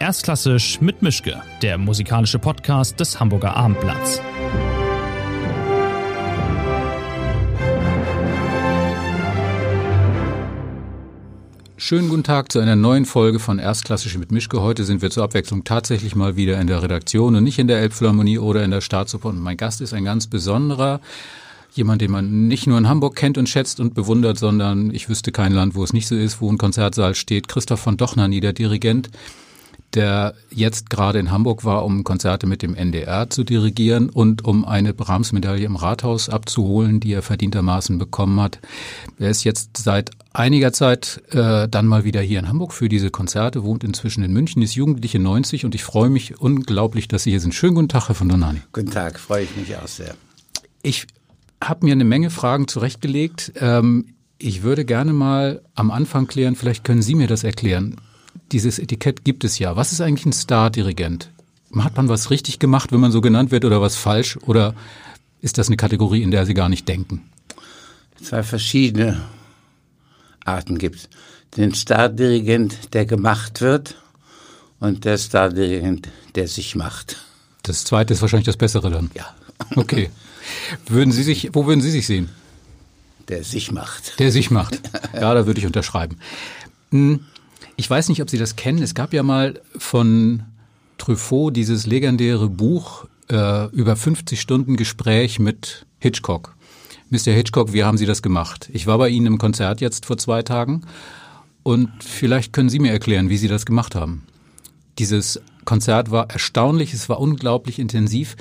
Erstklassisch mit Mischke, der musikalische Podcast des Hamburger Abendblatts. Schönen guten Tag zu einer neuen Folge von Erstklassisch mit Mischke. Heute sind wir zur Abwechslung tatsächlich mal wieder in der Redaktion und nicht in der Elbphilharmonie oder in der Staatsoper. Und mein Gast ist ein ganz besonderer, jemand, den man nicht nur in Hamburg kennt und schätzt und bewundert, sondern ich wüsste kein Land, wo es nicht so ist, wo ein Konzertsaal steht. Christoph von Dochnani, der Dirigent, der jetzt gerade in Hamburg war, um Konzerte mit dem NDR zu dirigieren und um eine Brahms-Medaille im Rathaus abzuholen, die er verdientermaßen bekommen hat. Er ist jetzt seit einiger Zeit äh, dann mal wieder hier in Hamburg für diese Konzerte, wohnt inzwischen in München, ist Jugendliche 90 und ich freue mich unglaublich, dass Sie hier sind. Schönen guten Tag, Herr von Donani. Guten Tag, freue ich mich auch sehr. Ich habe mir eine Menge Fragen zurechtgelegt. Ähm, ich würde gerne mal am Anfang klären, vielleicht können Sie mir das erklären. Dieses Etikett gibt es ja. Was ist eigentlich ein Star-Dirigent? Hat man was richtig gemacht, wenn man so genannt wird, oder was falsch? Oder ist das eine Kategorie, in der Sie gar nicht denken? Zwei verschiedene Arten gibt es. Den Star-Dirigent, der gemacht wird, und der Star-Dirigent, der sich macht. Das zweite ist wahrscheinlich das Bessere dann. Ja. Okay. Würden Sie sich, wo würden Sie sich sehen? Der sich macht. Der sich macht. Ja, da würde ich unterschreiben. Ich weiß nicht, ob Sie das kennen. Es gab ja mal von Truffaut dieses legendäre Buch äh, über 50 Stunden Gespräch mit Hitchcock. Mr. Hitchcock, wie haben Sie das gemacht? Ich war bei Ihnen im Konzert jetzt vor zwei Tagen und vielleicht können Sie mir erklären, wie Sie das gemacht haben. Dieses Konzert war erstaunlich, es war unglaublich intensiv.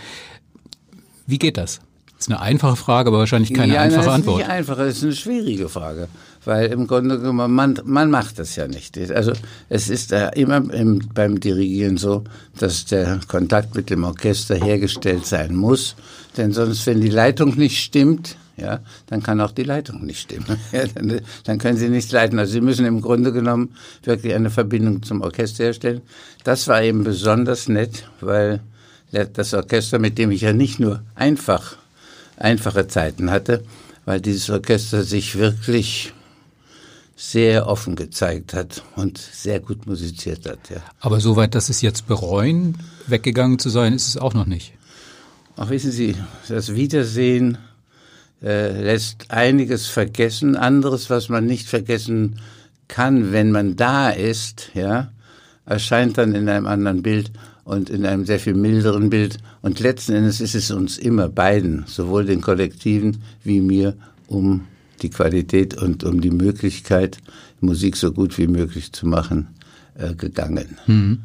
Wie geht das? Das ist eine einfache Frage, aber wahrscheinlich keine ja, einfache Antwort. Das ist nicht einfach, das ist eine schwierige Frage. Weil im Grunde genommen, man, man macht das ja nicht. Also es ist immer im, beim Dirigieren so, dass der Kontakt mit dem Orchester hergestellt sein muss. Denn sonst, wenn die Leitung nicht stimmt, ja, dann kann auch die Leitung nicht stimmen. Ja, dann, dann können Sie nicht leiten. Also Sie müssen im Grunde genommen wirklich eine Verbindung zum Orchester herstellen. Das war eben besonders nett, weil das Orchester, mit dem ich ja nicht nur einfach einfache Zeiten hatte, weil dieses Orchester sich wirklich sehr offen gezeigt hat und sehr gut musiziert hat. Ja. Aber soweit, dass es jetzt bereuen, weggegangen zu sein, ist es auch noch nicht. Ach, wissen Sie, das Wiedersehen äh, lässt einiges vergessen, anderes, was man nicht vergessen kann, wenn man da ist, ja, erscheint dann in einem anderen Bild und in einem sehr viel milderen Bild. Und letzten Endes ist es uns immer beiden, sowohl den Kollektiven wie mir, um die Qualität und um die Möglichkeit, Musik so gut wie möglich zu machen, äh, gegangen. Hm.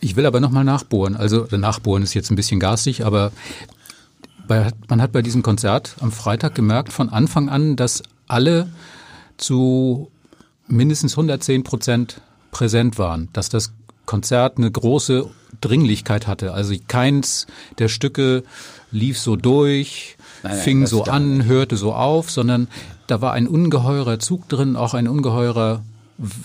Ich will aber nochmal nachbohren. Also nachbohren ist jetzt ein bisschen garstig, aber bei, man hat bei diesem Konzert am Freitag gemerkt von Anfang an, dass alle zu mindestens 110 Prozent präsent waren, dass das Konzert eine große Dringlichkeit hatte. Also keins der Stücke lief so durch, nein, nein, fing so an, hörte so auf, sondern da war ein ungeheurer Zug drin, auch ein ungeheurer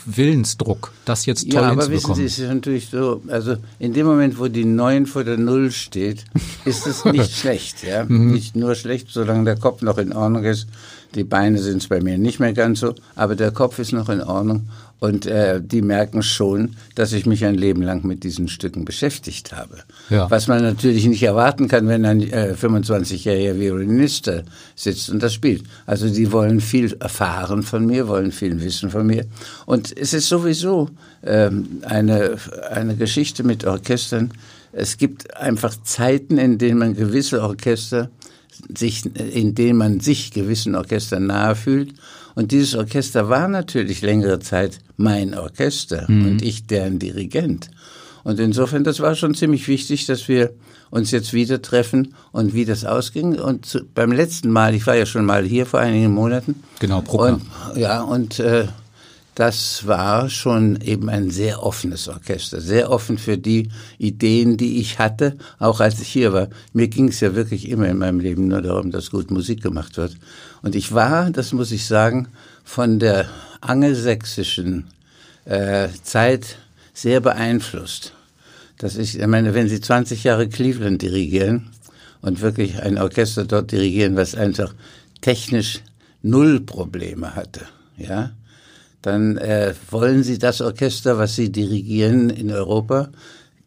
Willensdruck, das jetzt toll ja, aber wissen Sie, es ist natürlich so, also in dem Moment, wo die Neun vor der Null steht, ist es nicht schlecht, ja. Mhm. Nicht nur schlecht, solange der Kopf noch in Ordnung ist. Die Beine sind es bei mir nicht mehr ganz so, aber der Kopf ist noch in Ordnung. Und äh, die merken schon, dass ich mich ein Leben lang mit diesen Stücken beschäftigt habe. Ja. Was man natürlich nicht erwarten kann, wenn ein äh, 25-jähriger Violinist sitzt und das spielt. Also die wollen viel erfahren von mir, wollen viel wissen von mir. Und es ist sowieso ähm, eine, eine Geschichte mit Orchestern. Es gibt einfach Zeiten, in denen man gewisse Orchester sich, in denen man sich gewissen Orchestern nahe fühlt. Und dieses Orchester war natürlich längere Zeit mein Orchester mhm. und ich deren Dirigent. Und insofern, das war schon ziemlich wichtig, dass wir uns jetzt wieder treffen und wie das ausging. Und zu, beim letzten Mal, ich war ja schon mal hier vor einigen Monaten. Genau, Bruckner. Und, ja, und äh, das war schon eben ein sehr offenes Orchester, sehr offen für die Ideen, die ich hatte, auch als ich hier war. Mir ging es ja wirklich immer in meinem Leben nur darum, dass gut Musik gemacht wird. Und ich war, das muss ich sagen, von der angelsächsischen äh, Zeit sehr beeinflusst. Das ist, ich meine, wenn Sie 20 Jahre Cleveland dirigieren und wirklich ein Orchester dort dirigieren, was einfach technisch null Probleme hatte, ja, dann äh, wollen Sie das Orchester, was Sie dirigieren in Europa,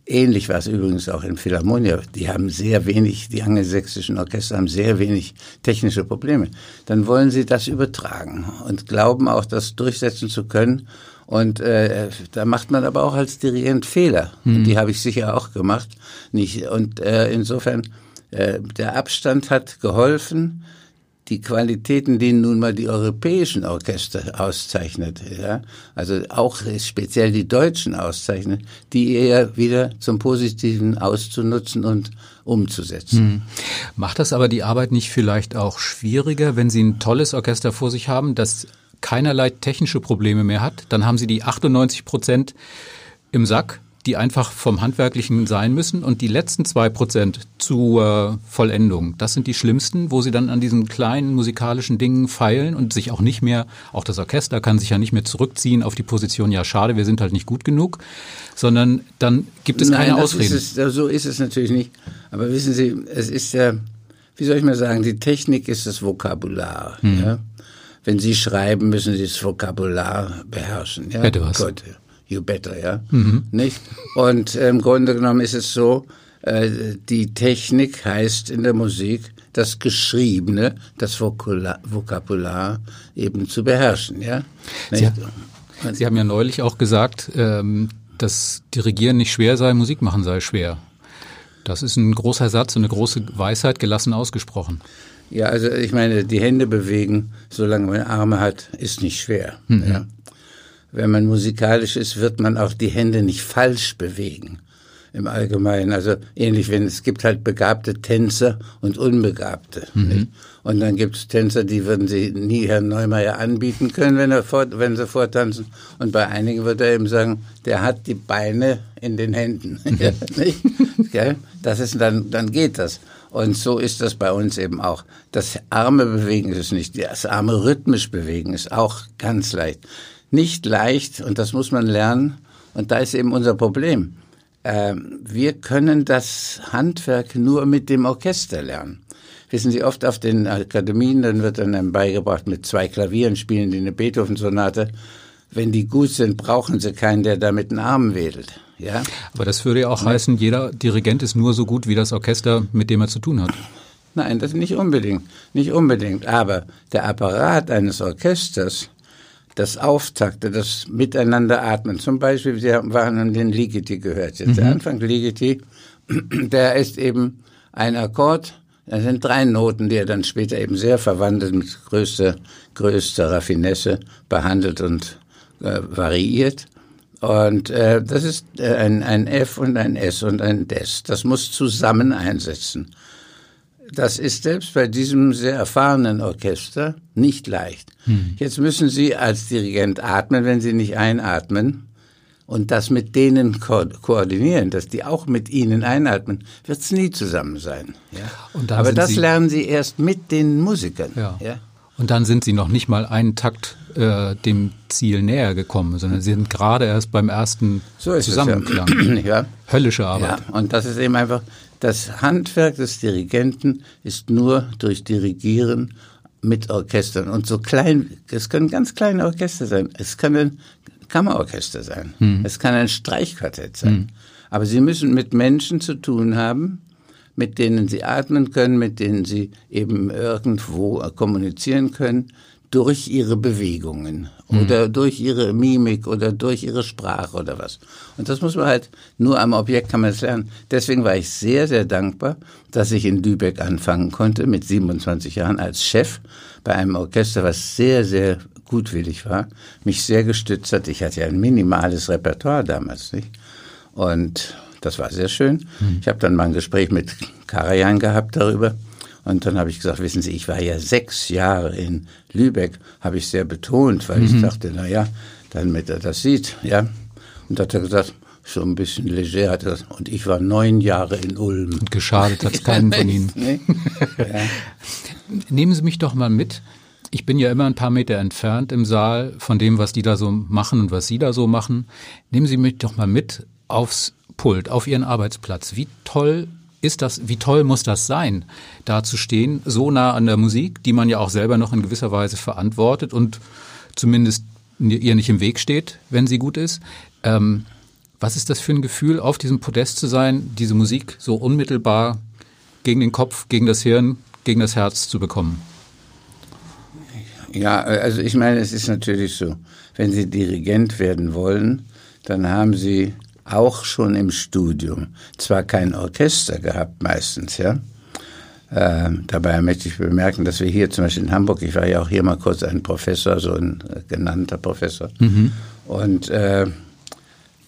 Ähnlich war es übrigens auch in Philharmonia. Die haben sehr wenig, die angelsächsischen Orchester haben sehr wenig technische Probleme. Dann wollen sie das übertragen und glauben auch, das durchsetzen zu können. Und äh, da macht man aber auch als Dirigent Fehler. Mhm. Und die habe ich sicher auch gemacht. Nicht. Und äh, insofern, äh, der Abstand hat geholfen die Qualitäten, die nun mal die europäischen Orchester auszeichnet, ja, also auch speziell die deutschen auszeichnet, die eher wieder zum Positiven auszunutzen und umzusetzen. Hm. Macht das aber die Arbeit nicht vielleicht auch schwieriger, wenn Sie ein tolles Orchester vor sich haben, das keinerlei technische Probleme mehr hat? Dann haben Sie die 98 Prozent im Sack die einfach vom Handwerklichen sein müssen und die letzten zwei Prozent zur Vollendung, das sind die schlimmsten, wo sie dann an diesen kleinen musikalischen Dingen feilen und sich auch nicht mehr, auch das Orchester kann sich ja nicht mehr zurückziehen auf die Position, ja schade, wir sind halt nicht gut genug, sondern dann gibt es Nein, keine Ausreden. Ist es, so ist es natürlich nicht. Aber wissen Sie, es ist ja, wie soll ich mal sagen, die Technik ist das Vokabular. Hm. Ja? Wenn Sie schreiben, müssen Sie das Vokabular beherrschen. Ja? Bitte was. Gott you better, ja. Mhm. Nicht? Und äh, im Grunde genommen ist es so, äh, die Technik heißt in der Musik, das Geschriebene, das Vokular, Vokabular eben zu beherrschen, ja. Sie, Sie, haben ja neulich auch gesagt, ähm, dass Dirigieren nicht schwer sei, Musik machen sei schwer. Das ist ein großer Satz und eine große Weisheit gelassen ausgesprochen. Ja, also ich meine, die Hände bewegen, solange man Arme hat, ist nicht schwer. Mhm. Ja wenn man musikalisch ist, wird man auch die Hände nicht falsch bewegen im Allgemeinen. Also ähnlich, wenn es gibt halt begabte Tänzer und Unbegabte. Mhm. Und dann gibt es Tänzer, die würden sie nie Herrn Neumeier anbieten können, wenn, er fort, wenn sie vortanzen. Und bei einigen wird er eben sagen, der hat die Beine in den Händen. ja? Das ist dann, dann geht das. Und so ist das bei uns eben auch. Das arme Bewegen ist nicht, das arme rhythmisch Bewegen ist auch ganz leicht nicht leicht und das muss man lernen. Und da ist eben unser Problem. Ähm, wir können das Handwerk nur mit dem Orchester lernen. Wissen Sie, oft auf den Akademien, dann wird dann beigebracht, mit zwei Klavieren spielen die eine Beethoven-Sonate. Wenn die gut sind, brauchen sie keinen, der da mit den Armen wedelt. Ja? Aber das würde ja auch ja. heißen, jeder Dirigent ist nur so gut wie das Orchester, mit dem er zu tun hat. Nein, das nicht unbedingt. Nicht unbedingt. Aber der Apparat eines Orchesters das Auftakte, das Miteinander atmen. Zum Beispiel, Sie haben den Ligeti gehört. Jetzt mhm. der Anfang Ligeti, der ist eben ein Akkord. Das sind drei Noten, die er dann später eben sehr verwandelt mit größter, größter Raffinesse behandelt und äh, variiert. Und äh, das ist äh, ein, ein F und ein S und ein Des. Das muss zusammen einsetzen. Das ist selbst bei diesem sehr erfahrenen Orchester nicht leicht. Hm. Jetzt müssen Sie als Dirigent atmen, wenn Sie nicht einatmen und das mit denen ko koordinieren, dass die auch mit Ihnen einatmen, wird es nie zusammen sein. Ja? Aber das Sie lernen Sie erst mit den Musikern. Ja. ja. Und dann sind Sie noch nicht mal einen Takt äh, dem Ziel näher gekommen, sondern Sie sind gerade erst beim ersten so Zusammenklang. ja. Höllische Arbeit. Ja, und das ist eben einfach das Handwerk des Dirigenten ist nur durch Dirigieren mit Orchestern. Und so klein, es können ganz kleine Orchester sein. Es kann ein Kammerorchester sein. Hm. Es kann ein Streichquartett sein. Hm. Aber sie müssen mit Menschen zu tun haben, mit denen sie atmen können, mit denen sie eben irgendwo kommunizieren können durch ihre Bewegungen mhm. oder durch ihre Mimik oder durch ihre Sprache oder was. Und das muss man halt, nur am Objekt kann man es lernen. Deswegen war ich sehr, sehr dankbar, dass ich in Lübeck anfangen konnte, mit 27 Jahren als Chef bei einem Orchester, was sehr, sehr gutwillig war, mich sehr gestützt hat. Ich hatte ja ein minimales Repertoire damals, nicht? Und das war sehr schön. Mhm. Ich habe dann mal ein Gespräch mit Karajan gehabt darüber. Und dann habe ich gesagt, wissen Sie, ich war ja sechs Jahre in Lübeck, habe ich sehr betont, weil mhm. ich dachte, na ja, damit er das sieht, ja. Und hat er gesagt, so ein bisschen leger hat er Und ich war neun Jahre in Ulm. Und geschadet hat keinen von Ihnen. Nee. Ja. Nehmen Sie mich doch mal mit. Ich bin ja immer ein paar Meter entfernt im Saal von dem, was die da so machen und was Sie da so machen. Nehmen Sie mich doch mal mit aufs Pult, auf Ihren Arbeitsplatz. Wie toll ist das, wie toll muss das sein, da zu stehen, so nah an der Musik, die man ja auch selber noch in gewisser Weise verantwortet und zumindest ihr nicht im Weg steht, wenn sie gut ist. Ähm, was ist das für ein Gefühl, auf diesem Podest zu sein, diese Musik so unmittelbar gegen den Kopf, gegen das Hirn, gegen das Herz zu bekommen? Ja, also ich meine, es ist natürlich so, wenn Sie Dirigent werden wollen, dann haben Sie auch schon im Studium zwar kein Orchester gehabt meistens, ja. Äh, dabei möchte ich bemerken, dass wir hier zum Beispiel in Hamburg, ich war ja auch hier mal kurz ein Professor, so ein äh, genannter Professor, mhm. und äh,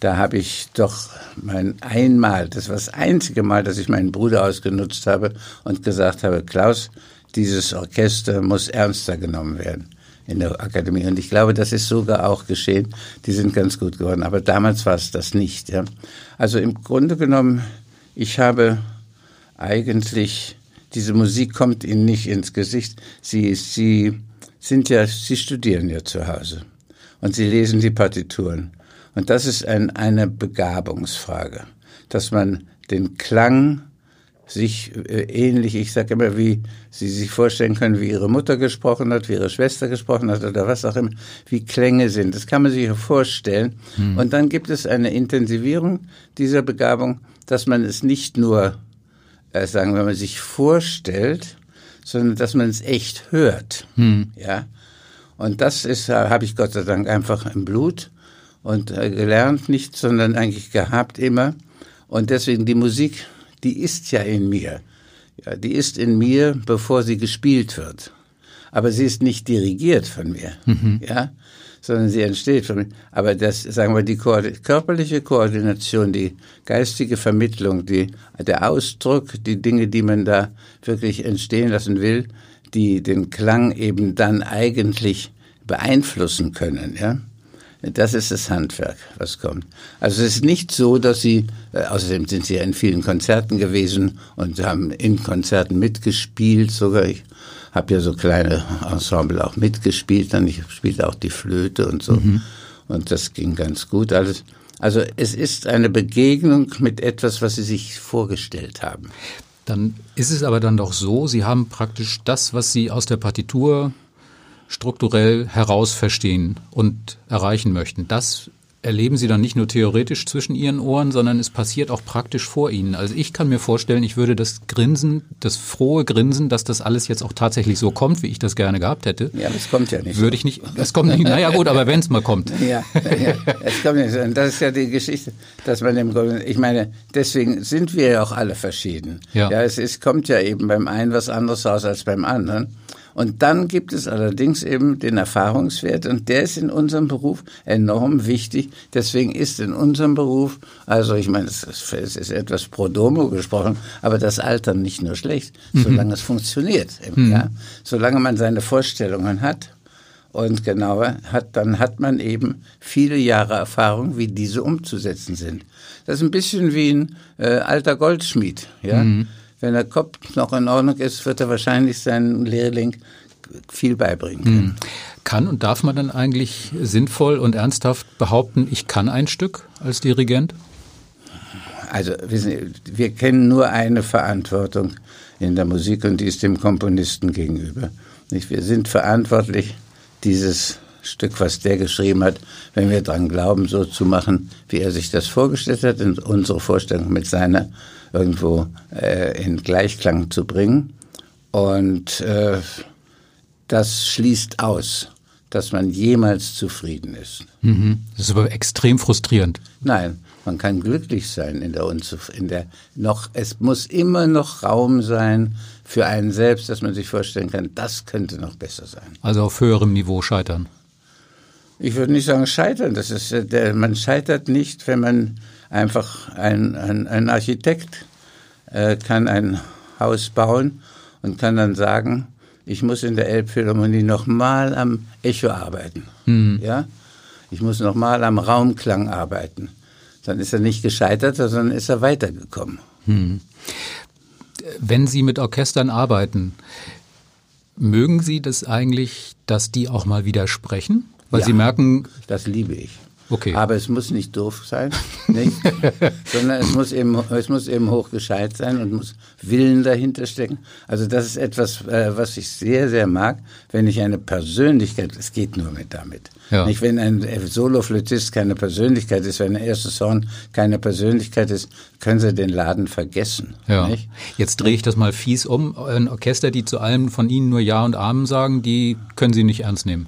da habe ich doch mein einmal, das war das einzige Mal, dass ich meinen Bruder ausgenutzt habe und gesagt habe, Klaus, dieses Orchester muss ernster genommen werden in der Akademie. Und ich glaube, das ist sogar auch geschehen. Die sind ganz gut geworden. Aber damals war es das nicht. Ja. Also im Grunde genommen, ich habe eigentlich, diese Musik kommt Ihnen nicht ins Gesicht. Sie, Sie sind ja, Sie studieren ja zu Hause. Und Sie lesen die Partituren. Und das ist ein, eine Begabungsfrage, dass man den Klang sich äh, ähnlich, ich sage immer, wie Sie sich vorstellen können, wie Ihre Mutter gesprochen hat, wie Ihre Schwester gesprochen hat oder was auch immer, wie Klänge sind. Das kann man sich vorstellen. Hm. Und dann gibt es eine Intensivierung dieser Begabung, dass man es nicht nur, äh, sagen wir mal, sich vorstellt, sondern dass man es echt hört. Hm. Ja. Und das ist, äh, habe ich Gott sei Dank einfach im Blut und äh, gelernt nicht, sondern eigentlich gehabt immer. Und deswegen die Musik die ist ja in mir. Ja, die ist in mir, bevor sie gespielt wird. Aber sie ist nicht dirigiert von mir, mhm. ja, sondern sie entsteht von mir. Aber das, sagen wir, die körperliche Koordination, die geistige Vermittlung, die, der Ausdruck, die Dinge, die man da wirklich entstehen lassen will, die den Klang eben dann eigentlich beeinflussen können, ja. Das ist das Handwerk, was kommt. Also es ist nicht so, dass sie, äh, außerdem sind sie ja in vielen Konzerten gewesen und haben in Konzerten mitgespielt sogar. Ich habe ja so kleine Ensemble auch mitgespielt, dann ich spielte auch die Flöte und so. Mhm. Und das ging ganz gut alles. Also es ist eine Begegnung mit etwas, was sie sich vorgestellt haben. Dann ist es aber dann doch so, Sie haben praktisch das, was Sie aus der Partitur strukturell herausverstehen und erreichen möchten. Das erleben Sie dann nicht nur theoretisch zwischen Ihren Ohren, sondern es passiert auch praktisch vor Ihnen. Also ich kann mir vorstellen, ich würde das Grinsen, das frohe Grinsen, dass das alles jetzt auch tatsächlich so kommt, wie ich das gerne gehabt hätte. Ja, das kommt ja nicht. Würde ich nicht, das kommt nicht, naja gut, aber wenn es mal kommt. Ja, ja, es kommt nicht. Und das ist ja die Geschichte, dass man Grunde, ich meine, deswegen sind wir ja auch alle verschieden. Ja, ja es ist, kommt ja eben beim einen was anderes raus als beim anderen. Und dann gibt es allerdings eben den Erfahrungswert und der ist in unserem Beruf enorm wichtig. Deswegen ist in unserem Beruf, also ich meine, es ist, es ist etwas pro domo gesprochen, aber das Altern nicht nur schlecht, mhm. solange es funktioniert. Eben, mhm. ja? Solange man seine Vorstellungen hat und genauer hat, dann hat man eben viele Jahre Erfahrung, wie diese umzusetzen sind. Das ist ein bisschen wie ein äh, alter Goldschmied, ja. Mhm wenn der Kopf noch in Ordnung ist, wird er wahrscheinlich seinen Lehrling viel beibringen können. Hm. Kann und darf man dann eigentlich sinnvoll und ernsthaft behaupten, ich kann ein Stück als Dirigent? Also wissen Sie, wir kennen nur eine Verantwortung in der Musik und die ist dem Komponisten gegenüber. Wir sind verantwortlich, dieses Stück, was der geschrieben hat, wenn wir daran glauben, so zu machen, wie er sich das vorgestellt hat, und unsere Vorstellung mit seiner irgendwo äh, in Gleichklang zu bringen. Und äh, das schließt aus, dass man jemals zufrieden ist. Mhm. Das ist aber extrem frustrierend. Nein, man kann glücklich sein in der Unzuf in der noch es muss immer noch Raum sein für einen selbst, dass man sich vorstellen kann, das könnte noch besser sein. Also auf höherem Niveau scheitern. Ich würde nicht sagen scheitern, das ist der, man scheitert nicht, wenn man einfach ein, ein, ein Architekt äh, kann ein Haus bauen und kann dann sagen, ich muss in der Elbphilharmonie nochmal am Echo arbeiten. Mhm. Ja? Ich muss nochmal am Raumklang arbeiten. Dann ist er nicht gescheitert, sondern ist er weitergekommen. Mhm. Wenn Sie mit Orchestern arbeiten, mögen Sie das eigentlich, dass die auch mal widersprechen? Weil ja, Sie merken. Das liebe ich. Okay. Aber es muss nicht doof sein, nicht? sondern es muss, eben, es muss eben hochgescheit sein und muss Willen dahinter stecken. Also das ist etwas, äh, was ich sehr, sehr mag, wenn ich eine Persönlichkeit, es geht nur mit damit. Ja. Nicht, wenn ein Soloflötist keine Persönlichkeit ist, wenn ein erstes Horn keine Persönlichkeit ist, können Sie den Laden vergessen. Ja. Nicht? Jetzt drehe ich das mal fies um. Ein Orchester, die zu allem von Ihnen nur Ja und Amen sagen, die können Sie nicht ernst nehmen.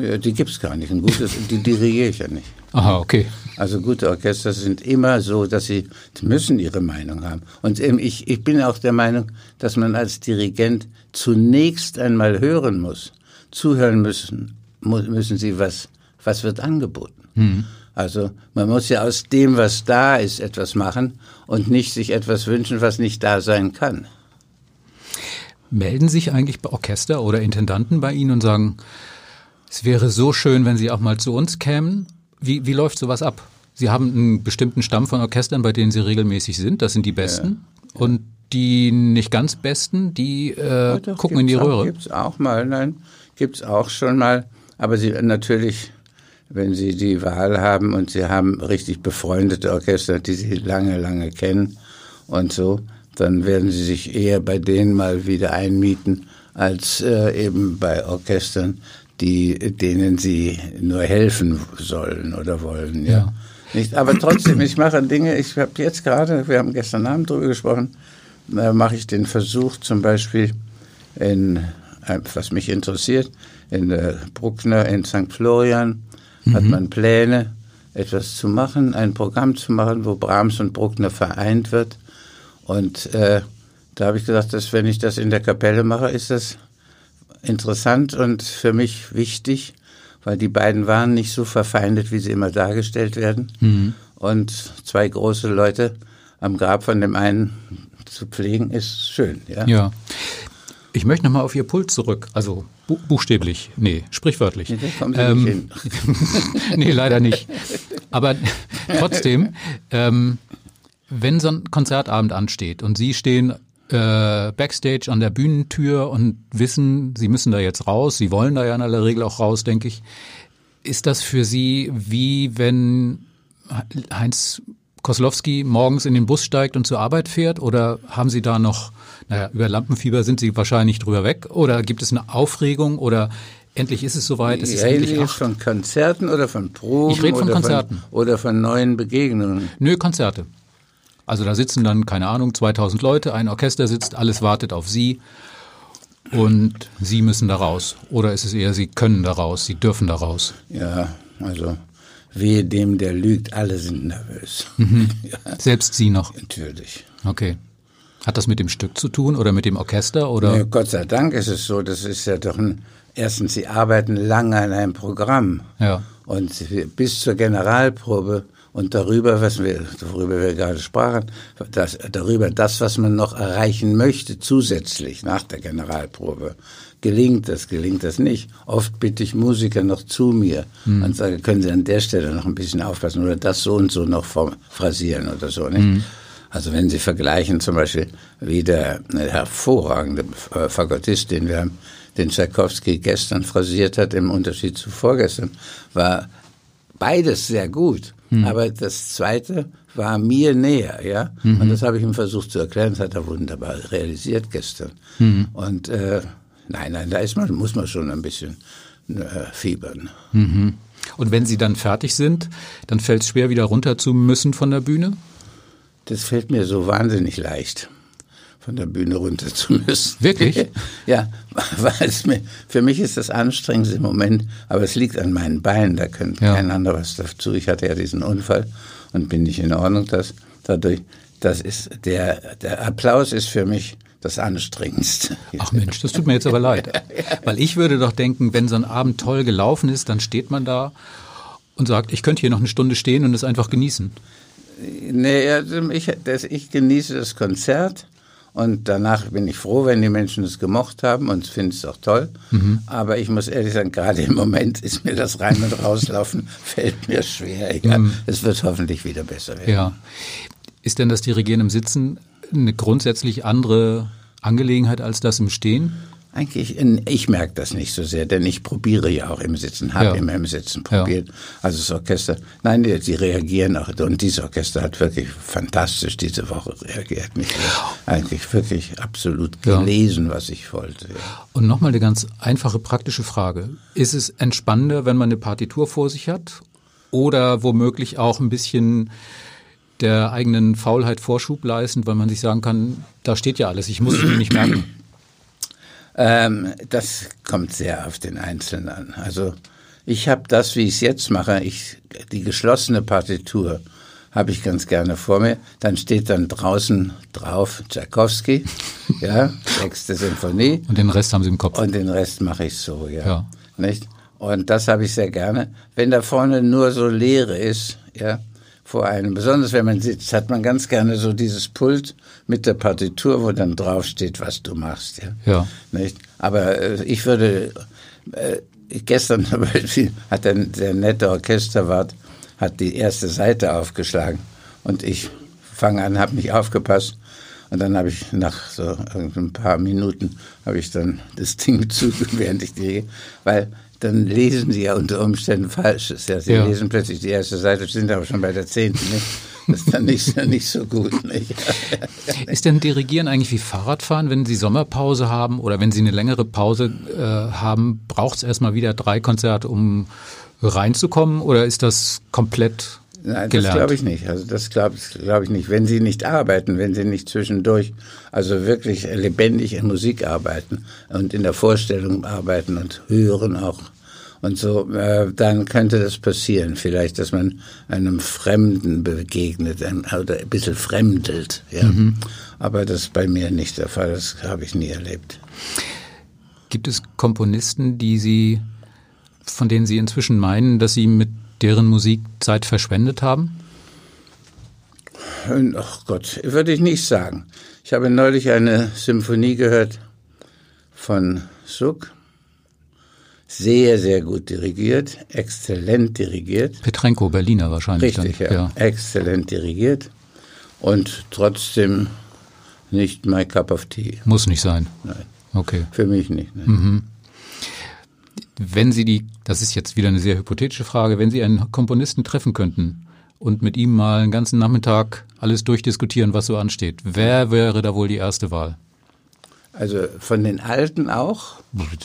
Ja, die gibt's gar nicht. Ein gutes, die dirigiere ich ja nicht. Aha, okay. Also gute Orchester sind immer so, dass sie müssen ihre Meinung haben. Und ich, ich bin auch der Meinung, dass man als Dirigent zunächst einmal hören muss. Zuhören müssen, müssen sie, was, was wird angeboten. Also man muss ja aus dem, was da ist, etwas machen und nicht sich etwas wünschen, was nicht da sein kann. Melden sich eigentlich bei Orchester oder Intendanten bei Ihnen und sagen, es wäre so schön, wenn Sie auch mal zu uns kämen? Wie, wie läuft sowas ab? Sie haben einen bestimmten Stamm von Orchestern, bei denen Sie regelmäßig sind. Das sind die Besten. Und die nicht ganz Besten, die äh, Doch, gucken in die auch- Röhre. Gibt's auch mal, nein, gibt's auch schon mal. Aber sie natürlich, wenn Sie die Wahl haben und Sie haben richtig befreundete Orchester, die Sie lange, lange kennen und so, dann werden Sie sich eher bei denen mal wieder einmieten, als äh, eben bei Orchestern, die, denen Sie nur helfen sollen oder wollen, ja. Ja. Nicht, aber trotzdem, ich mache Dinge, ich habe jetzt gerade, wir haben gestern Abend darüber gesprochen, da mache ich den Versuch zum Beispiel in, äh, was mich interessiert, in äh, Bruckner in St. Florian hat man Pläne, etwas zu machen, ein Programm zu machen, wo Brahms und Bruckner vereint wird. Und äh, da habe ich gesagt, dass wenn ich das in der Kapelle mache, ist das interessant und für mich wichtig, weil die beiden waren nicht so verfeindet, wie sie immer dargestellt werden. Und zwei große Leute am Grab von dem einen zu pflegen, ist schön. Ja. Ja. Ich möchte nochmal auf Ihr Pult zurück. Also bu buchstäblich. Nee, sprichwörtlich. Nee, da kommen Sie Ähm, nicht hin. nee, leider nicht. Aber trotzdem, ähm, wenn so ein Konzertabend ansteht und Sie stehen äh, backstage an der Bühnentür und wissen, Sie müssen da jetzt raus, Sie wollen da ja in aller Regel auch raus, denke ich, ist das für Sie wie wenn Heinz Koslowski morgens in den Bus steigt und zur Arbeit fährt? Oder haben Sie da noch, naja, über Lampenfieber sind Sie wahrscheinlich drüber weg? Oder gibt es eine Aufregung oder endlich ist es soweit, es ist Reden endlich acht? von Konzerten oder von Proben? Ich rede von Konzerten. Von, oder von neuen Begegnungen? Nö, Konzerte. Also da sitzen dann, keine Ahnung, 2000 Leute, ein Orchester sitzt, alles wartet auf Sie und Sie müssen da raus. Oder ist es eher, Sie können da raus, Sie dürfen da raus? Ja, also wehe dem, der lügt, alle sind nervös. Mhm. Ja, Selbst Sie noch. natürlich. Okay. Hat das mit dem Stück zu tun oder mit dem Orchester oder? Ja, Gott sei Dank ist es so, das ist ja doch ein, erstens, Sie arbeiten lange an einem Programm. Ja. Und bis zur Generalprobe und darüber, was wir, worüber wir gerade sprachen, das, darüber das, was man noch erreichen möchte, zusätzlich nach der Generalprobe. Gelingt das, gelingt das nicht? Oft bitte ich Musiker noch zu mir und sage, können Sie an der Stelle noch ein bisschen aufpassen oder das so und so noch phrasieren oder so. Nicht? Also wenn Sie vergleichen zum Beispiel, wie der hervorragende äh, Fagottist, den wir haben, den Tchaikovsky gestern phrasiert hat, im Unterschied zu vorgestern, war beides sehr gut. Aber das zweite war mir näher, ja. Und das habe ich ihm versucht zu erklären. Das hat er wunderbar realisiert gestern. Und äh, nein, nein, da ist man, muss man schon ein bisschen äh, fiebern. Und wenn Sie dann fertig sind, dann fällt es schwer, wieder runter zu müssen von der Bühne? Das fällt mir so wahnsinnig leicht, von der Bühne runter zu müssen. Wirklich? ja, weil es mir, für mich ist das anstrengend im Moment, aber es liegt an meinen Beinen, da könnte Ja. kein anderer was dazu. Ich hatte ja diesen Unfall und bin nicht in Ordnung, dass dadurch, das ist, der, der Applaus ist für mich das Anstrengendste. Ach Mensch, das tut mir jetzt aber leid. Weil ich würde doch denken, wenn so ein Abend toll gelaufen ist, dann steht man da und sagt, ich könnte hier noch eine Stunde stehen und es einfach genießen. Nee, ich, das, ich genieße das Konzert und danach bin ich froh, wenn die Menschen es gemocht haben und finde es auch toll. Aber ich muss ehrlich sagen, gerade im Moment ist mir das Rein- und Rauslaufen fällt mir schwer. Ja, Es wird hoffentlich wieder besser werden. Ja. Ist denn das Dirigieren im Sitzen eine grundsätzlich andere Angelegenheit als das im Stehen? Eigentlich, ich merke das nicht so sehr, denn ich probiere ja auch im Sitzen, habe ja. immer im Sitzen probiert. Ja. Also das Orchester, nein, die, reagieren auch. Und dieses Orchester hat wirklich fantastisch diese Woche reagiert. Mich eigentlich wirklich absolut gelesen, ja. was ich wollte. Und nochmal eine ganz einfache praktische Frage. Ist es entspannender, wenn man eine Partitur vor sich hat? Oder womöglich auch ein bisschen der eigenen Faulheit Vorschub leisten, weil man sich sagen kann, da steht ja alles, ich muss es mir nicht merken. Ähm, das kommt sehr auf den Einzelnen an. Also ich habe das, wie ich es jetzt mache, ich, die geschlossene Partitur habe ich ganz gerne vor mir. Dann steht dann draußen drauf Tchaikovsky, ja, sechste Sinfonie. Und den Rest haben Sie im Kopf. Und den Rest mache ich so, ja. ja. Nicht? Und das habe ich sehr gerne. Wenn da vorne nur so Leere ist, ja, vor einem. Besonders wenn man sitzt, hat man ganz gerne so dieses Pult mit der Partitur, wo dann draufsteht, was du machst. Ja. ja. Nicht? Aber äh, ich würde, äh, gestern zum Beispiel hat der, der nette Orchesterwart hat die erste Seite aufgeschlagen und ich fange an, habe nicht aufgepasst und dann habe ich nach so ein paar Minuten habe ich dann das Ding zu, während ich die, weil dann lesen sie ja unter Umständen Falsches. Ja, sie ja. lesen plötzlich die erste Seite, sind aber schon bei der zehnten. Nicht? Das ist dann nicht, nicht so gut. Nicht? Ist denn Dirigieren eigentlich wie Fahrradfahren, wenn Sie Sommerpause haben oder wenn Sie eine längere Pause äh, haben, braucht es erstmal wieder drei Konzerte, um reinzukommen oder ist das komplett Nein, gelernt. das glaube ich nicht. Also das glaube glaub ich nicht. Wenn Sie nicht arbeiten, wenn Sie nicht zwischendurch, also wirklich lebendig in Musik arbeiten und in der Vorstellung arbeiten und hören auch und so, äh, dann könnte das passieren. Vielleicht, dass man einem Fremden begegnet ein, oder ein bisschen fremdelt. Ja. Mhm. Aber das ist bei mir nicht der Fall. Das habe ich nie erlebt. Gibt es Komponisten, die Sie, von denen Sie inzwischen meinen, dass Sie mit deren Musik Zeit verschwendet haben? Ach Gott, würde ich nicht sagen. Ich habe neulich eine Symphonie gehört von Suk. Sehr, sehr gut dirigiert, exzellent dirigiert. Petrenko, Berliner wahrscheinlich. Richtig, dann. Ja. ja. Exzellent dirigiert und trotzdem nicht my cup of tea. Muss nicht sein. Nein. Okay. Für mich nicht. Mhm. Wenn Sie die, das ist jetzt wieder eine sehr hypothetische Frage, wenn Sie einen Komponisten treffen könnten und mit ihm mal einen ganzen Nachmittag alles durchdiskutieren, was so ansteht, wer wäre da wohl die erste Wahl? Also von den Alten auch?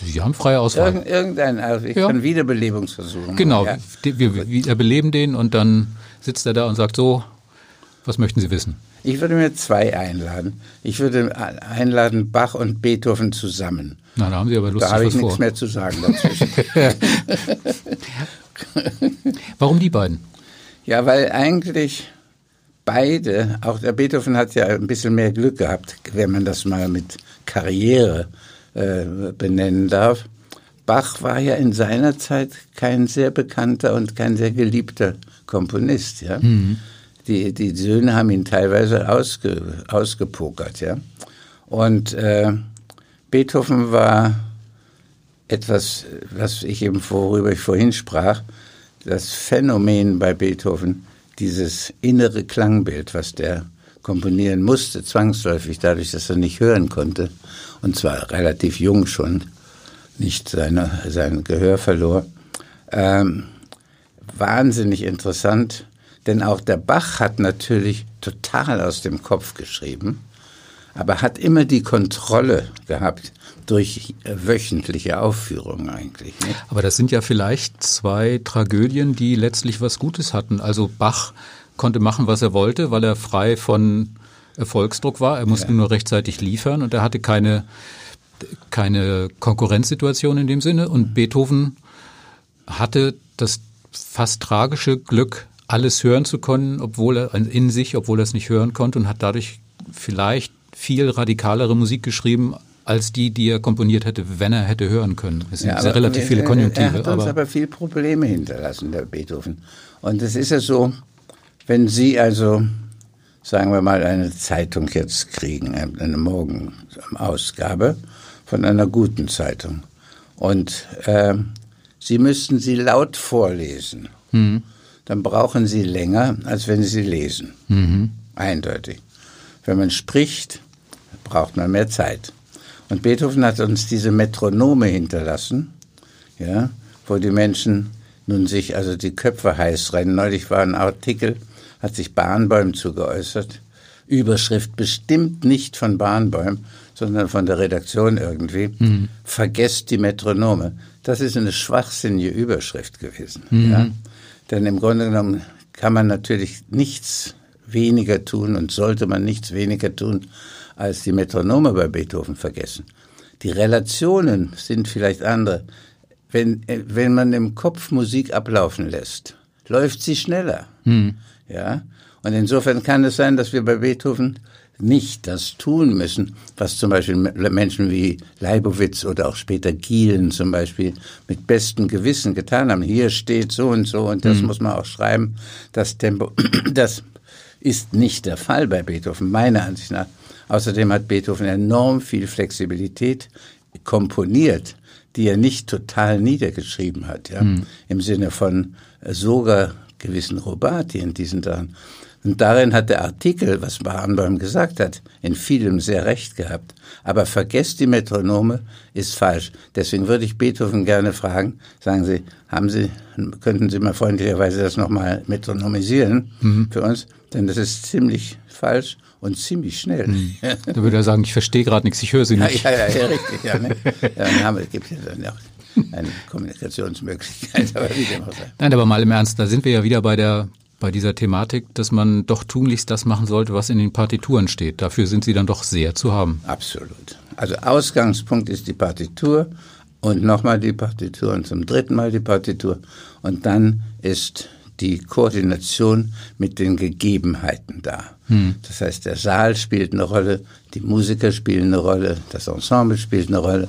Sie haben freie Auswahl. Irgend, irgendein, also ich ja. kann Wiederbelebungsversuche Genau, ja. wir wiederbeleben den und dann sitzt er da und sagt so, was möchten Sie wissen? Ich würde mir zwei einladen. Ich würde einladen Bach und Beethoven zusammen. Na, da haben Sie aber lustig Da habe ich nichts vor. mehr zu sagen dazwischen. Warum die beiden? Ja, weil eigentlich beide, auch der Beethoven hat ja ein bisschen mehr Glück gehabt, wenn man das mal mit Karriere äh, benennen darf. Bach war ja in seiner Zeit kein sehr bekannter und kein sehr geliebter Komponist, ja. Mhm. Die, die Söhne haben ihn teilweise ausge, ausgepokert, ja. Und äh, Beethoven war etwas, was ich eben, worüber ich vorhin sprach, das Phänomen bei Beethoven, dieses innere Klangbild, was der komponieren musste, zwangsläufig, dadurch, dass er nicht hören konnte, und zwar relativ jung schon, nicht seine, sein Gehör verlor. Ähm, wahnsinnig interessant, denn auch der Bach hat natürlich total aus dem Kopf geschrieben aber hat immer die Kontrolle gehabt durch wöchentliche Aufführungen eigentlich. Ne? Aber das sind ja vielleicht zwei Tragödien, die letztlich was Gutes hatten. Also Bach konnte machen, was er wollte, weil er frei von Erfolgsdruck war. Er musste ja. nur rechtzeitig liefern und er hatte keine, keine Konkurrenzsituation in dem Sinne. Und Beethoven hatte das fast tragische Glück, alles hören zu können, obwohl er in sich, obwohl er es nicht hören konnte und hat dadurch vielleicht viel radikalere Musik geschrieben als die, die er komponiert hätte, wenn er hätte hören können. Es sind ja, sehr relativ viele Konjunktive. Er hat uns aber, aber viel Probleme hinterlassen, der Beethoven. Und es ist ja so, wenn Sie also, sagen wir mal, eine Zeitung jetzt kriegen, eine Morgenausgabe von einer guten Zeitung, und äh, Sie müssten sie laut vorlesen, mhm. Dann brauchen Sie länger, als wenn Sie sie lesen. Mhm. Eindeutig. Wenn man spricht, braucht man mehr Zeit. Und Beethoven hat uns diese Metronome hinterlassen, ja, wo die Menschen nun sich also die Köpfe heiß rennen. Neulich war ein Artikel, hat sich Bahnbäum zugeäußert. Überschrift bestimmt nicht von Bahnbäum, sondern von der Redaktion irgendwie. Mhm. Vergesst die Metronome. Das ist eine schwachsinnige Überschrift gewesen. Mhm. Ja? Denn im Grunde genommen kann man natürlich nichts weniger tun und sollte man nichts weniger tun, als die Metronome bei Beethoven vergessen. Die Relationen sind vielleicht andere. Wenn, wenn man im Kopf Musik ablaufen lässt, läuft sie schneller. Hm. Ja? Und insofern kann es sein, dass wir bei Beethoven nicht das tun müssen, was zum Beispiel Menschen wie Leibowitz oder auch später Gielen zum Beispiel mit bestem Gewissen getan haben. Hier steht so und so und das mhm. muss man auch schreiben. Das Tempo, das ist nicht der Fall bei Beethoven, meiner Ansicht nach. Außerdem hat Beethoven enorm viel Flexibilität komponiert, die er nicht total niedergeschrieben hat, ja, mhm. im Sinne von sogar gewissen Robati in diesen Tagen. Und darin hat der Artikel, was Barenboim gesagt hat, in vielem sehr recht gehabt. Aber vergesst die Metronome ist falsch. Deswegen würde ich Beethoven gerne fragen, sagen Sie, haben Sie, könnten Sie mal freundlicherweise das nochmal metronomisieren mhm. für uns? Denn das ist ziemlich falsch und ziemlich schnell. Mhm. Da würde er sagen, ich verstehe gerade nichts, ich höre Sie nicht. Ja, ja, ja, richtig. Ja, ne? ja, dann haben wir, gibt ja dann auch eine Kommunikationsmöglichkeit. Aber wie dem auch sei. Nein, aber mal im Ernst, da sind wir ja wieder bei der bei dieser Thematik, dass man doch tunlichst das machen sollte, was in den Partituren steht. Dafür sind sie dann doch sehr zu haben. Absolut. Also Ausgangspunkt ist die Partitur und nochmal die Partitur und zum dritten Mal die Partitur. Und dann ist die Koordination mit den Gegebenheiten da. Hm. Das heißt, der Saal spielt eine Rolle, die Musiker spielen eine Rolle, das Ensemble spielt eine Rolle,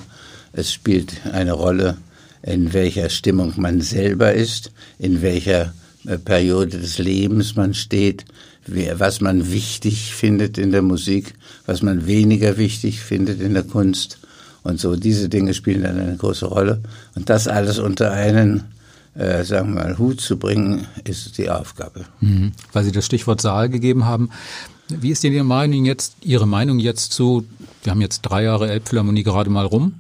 es spielt eine Rolle, in welcher Stimmung man selber ist, in welcher äh, Periode des Lebens man steht, was man wichtig findet in der Musik, was man weniger wichtig findet in der Kunst. Und so diese Dinge spielen dann eine große Rolle. Und das alles unter einen äh, sagen wir mal, Hut zu bringen, ist die Aufgabe. Mhm. Weil Sie das Stichwort Saal gegeben haben. Wie ist denn Ihre Meinung jetzt, Ihre Meinung jetzt zu, wir haben jetzt drei Jahre Elbphilharmonie gerade mal rum.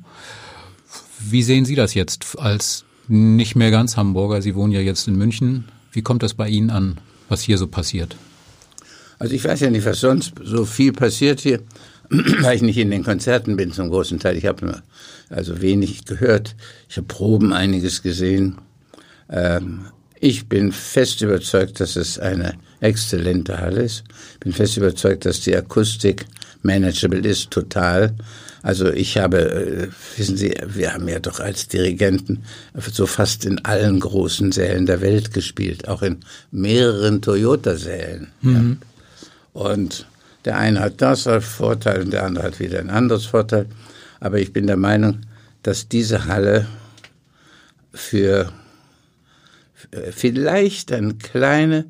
Wie sehen Sie das jetzt als nicht mehr ganz Hamburger? Sie wohnen ja jetzt in München. Wie kommt das bei Ihnen an, was hier so passiert? Also ich weiß ja nicht, was sonst so viel passiert hier, weil ich nicht in den Konzerten bin zum großen Teil. Ich habe also wenig gehört. Ich habe Proben einiges gesehen. Ähm, ich bin fest überzeugt, dass es eine exzellente Halle ist. Ich bin fest überzeugt, dass die Akustik manageable ist, total. Also ich habe, äh, wissen Sie, wir haben ja doch als Dirigenten so fast in allen großen Sälen der Welt gespielt, auch in mehreren Toyota-Sälen. Mhm. Ja. Und der eine hat das als Vorteil und der andere hat wieder ein anderes Vorteil. Aber ich bin der Meinung, dass diese Halle für äh, vielleicht eine kleine,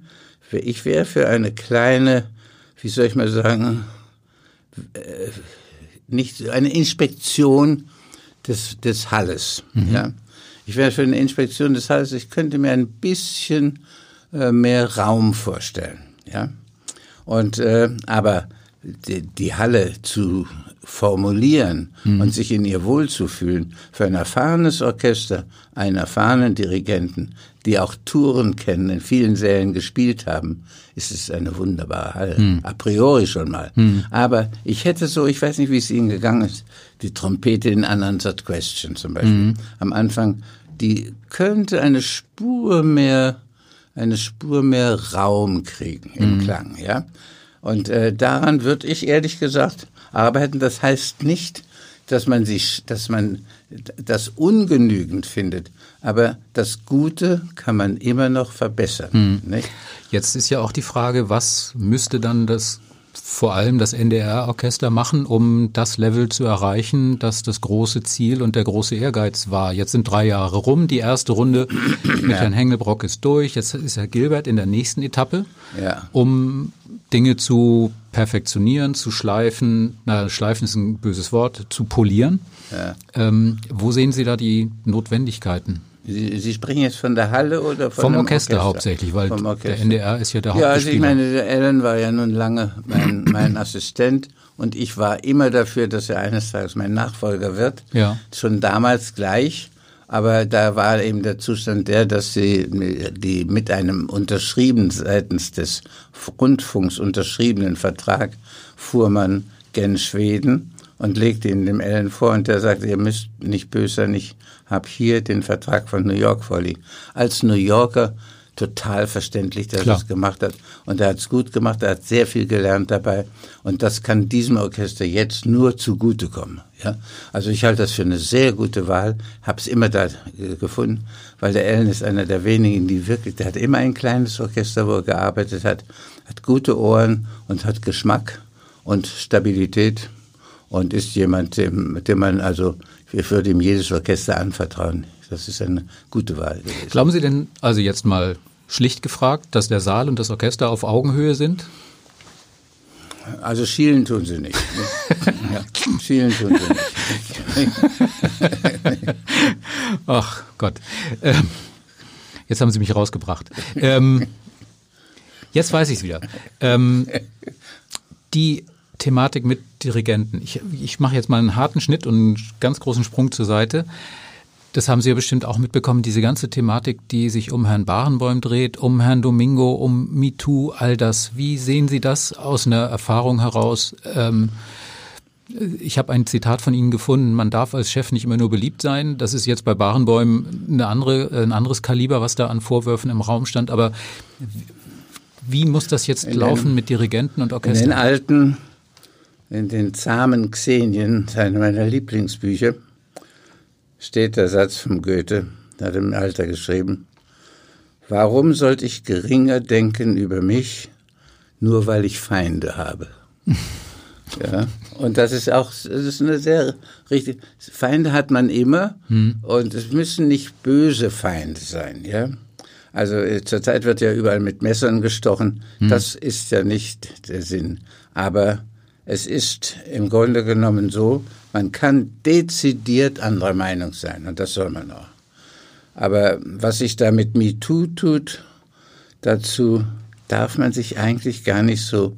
ich wäre für eine kleine, wie soll ich mal sagen, äh, nicht eine Inspektion des, des Halles. Mhm. Ja? Ich wäre für eine Inspektion des Halles, ich könnte mir ein bisschen äh, mehr Raum vorstellen. Ja? Und, äh, aber die, die Halle zu formulieren mhm. und sich in ihr wohlzufühlen, für ein erfahrenes Orchester, einen erfahrenen Dirigenten, die auch Touren kennen, in vielen Sälen gespielt haben, ist es eine wunderbare Halle. Mhm. A priori schon mal. Mhm. Aber ich hätte so, ich weiß nicht, wie es Ihnen gegangen ist, die Trompete in Unanswered Question zum Beispiel. Mhm. Am Anfang, die könnte eine Spur mehr, eine Spur mehr Raum kriegen im mhm. Klang, ja. Und äh, daran würde ich ehrlich gesagt arbeiten. Das heißt nicht, dass man sich, dass man das ungenügend findet. Aber das Gute kann man immer noch verbessern. Hm. Jetzt ist ja auch die Frage, was müsste dann das vor allem das NDR-Orchester machen, um das Level zu erreichen, das das große Ziel und der große Ehrgeiz war. Jetzt sind drei Jahre rum, die erste Runde mit ja. Herrn Hengelbrock ist durch, jetzt ist Herr Gilbert in der nächsten Etappe, ja. um Dinge zu perfektionieren, zu schleifen, na, schleifen ist ein böses Wort, zu polieren. Ja. Ähm, wo sehen Sie da die Notwendigkeiten? Sie, Sie sprechen jetzt von der Halle oder von Vom Orchester, Orchester? hauptsächlich, weil Orchester. der NDR ist ja der Ja, also ich Hauptspieler. meine, der Alan war ja nun lange mein, mein Assistent und ich war immer dafür, dass er eines Tages mein Nachfolger wird. Ja. Schon damals gleich. Aber da war eben der Zustand der, dass sie die mit einem unterschrieben seitens des Rundfunks unterschriebenen Vertrag fuhr man gen Schweden und legte ihn dem Ellen vor und der sagte, ihr müsst nicht böse sein, ich habe hier den Vertrag von New York vorliegen. Als New Yorker total verständlich, dass er es gemacht hat. Und er hat es gut gemacht, er hat sehr viel gelernt dabei. Und das kann diesem Orchester jetzt nur zugutekommen. Ja? Also ich halte das für eine sehr gute Wahl, habe es immer da äh, gefunden, weil der Ellen ist einer der wenigen, die wirklich, der hat immer ein kleines Orchester, wo er gearbeitet hat, hat gute Ohren und hat Geschmack und Stabilität und ist jemand, dem, dem man also, ich würde ihm jedes Orchester anvertrauen. Das ist eine gute Wahl gewesen. Glauben Sie denn, also jetzt mal schlicht gefragt, dass der Saal und das Orchester auf Augenhöhe sind? Also schielen tun sie nicht. Ne? ja, schielen tun sie nicht. Ach Gott. Ähm, jetzt haben Sie mich rausgebracht. Ähm, jetzt weiß ich es wieder. Ähm, die Thematik mit Dirigenten. Ich, ich mache jetzt mal einen harten Schnitt und einen ganz großen Sprung zur Seite. Das haben Sie ja bestimmt auch mitbekommen, diese ganze Thematik, die sich um Herrn Barenboim dreht, um Herrn Domingo, um MeToo, all das. Wie sehen Sie das aus einer Erfahrung heraus? Ähm, ich habe ein Zitat von Ihnen gefunden, man darf als Chef nicht immer nur beliebt sein. Das ist jetzt bei Barenbäumen eine andere, ein anderes Kaliber, was da an Vorwürfen im Raum stand. Aber wie muss das jetzt In laufen einem- mit Dirigenten und In den Orchestern? alten, in den zahmen Xenien, einer meiner Lieblingsbücher, steht der Satz vom Goethe, der hat im Alter geschrieben, warum sollte ich geringer denken über mich, nur weil ich Feinde habe? Ja, und das ist auch, das ist eine sehr richtig, Feinde hat man immer und es müssen nicht böse Feinde sein, ja. Also äh, zurzeit wird ja überall mit Messern gestochen, das ist ja nicht der Sinn. Aber es ist im Grunde genommen so, man kann dezidiert anderer Meinung sein und das soll man auch. Aber was sich da mit MeToo tut, dazu darf man sich eigentlich gar nicht so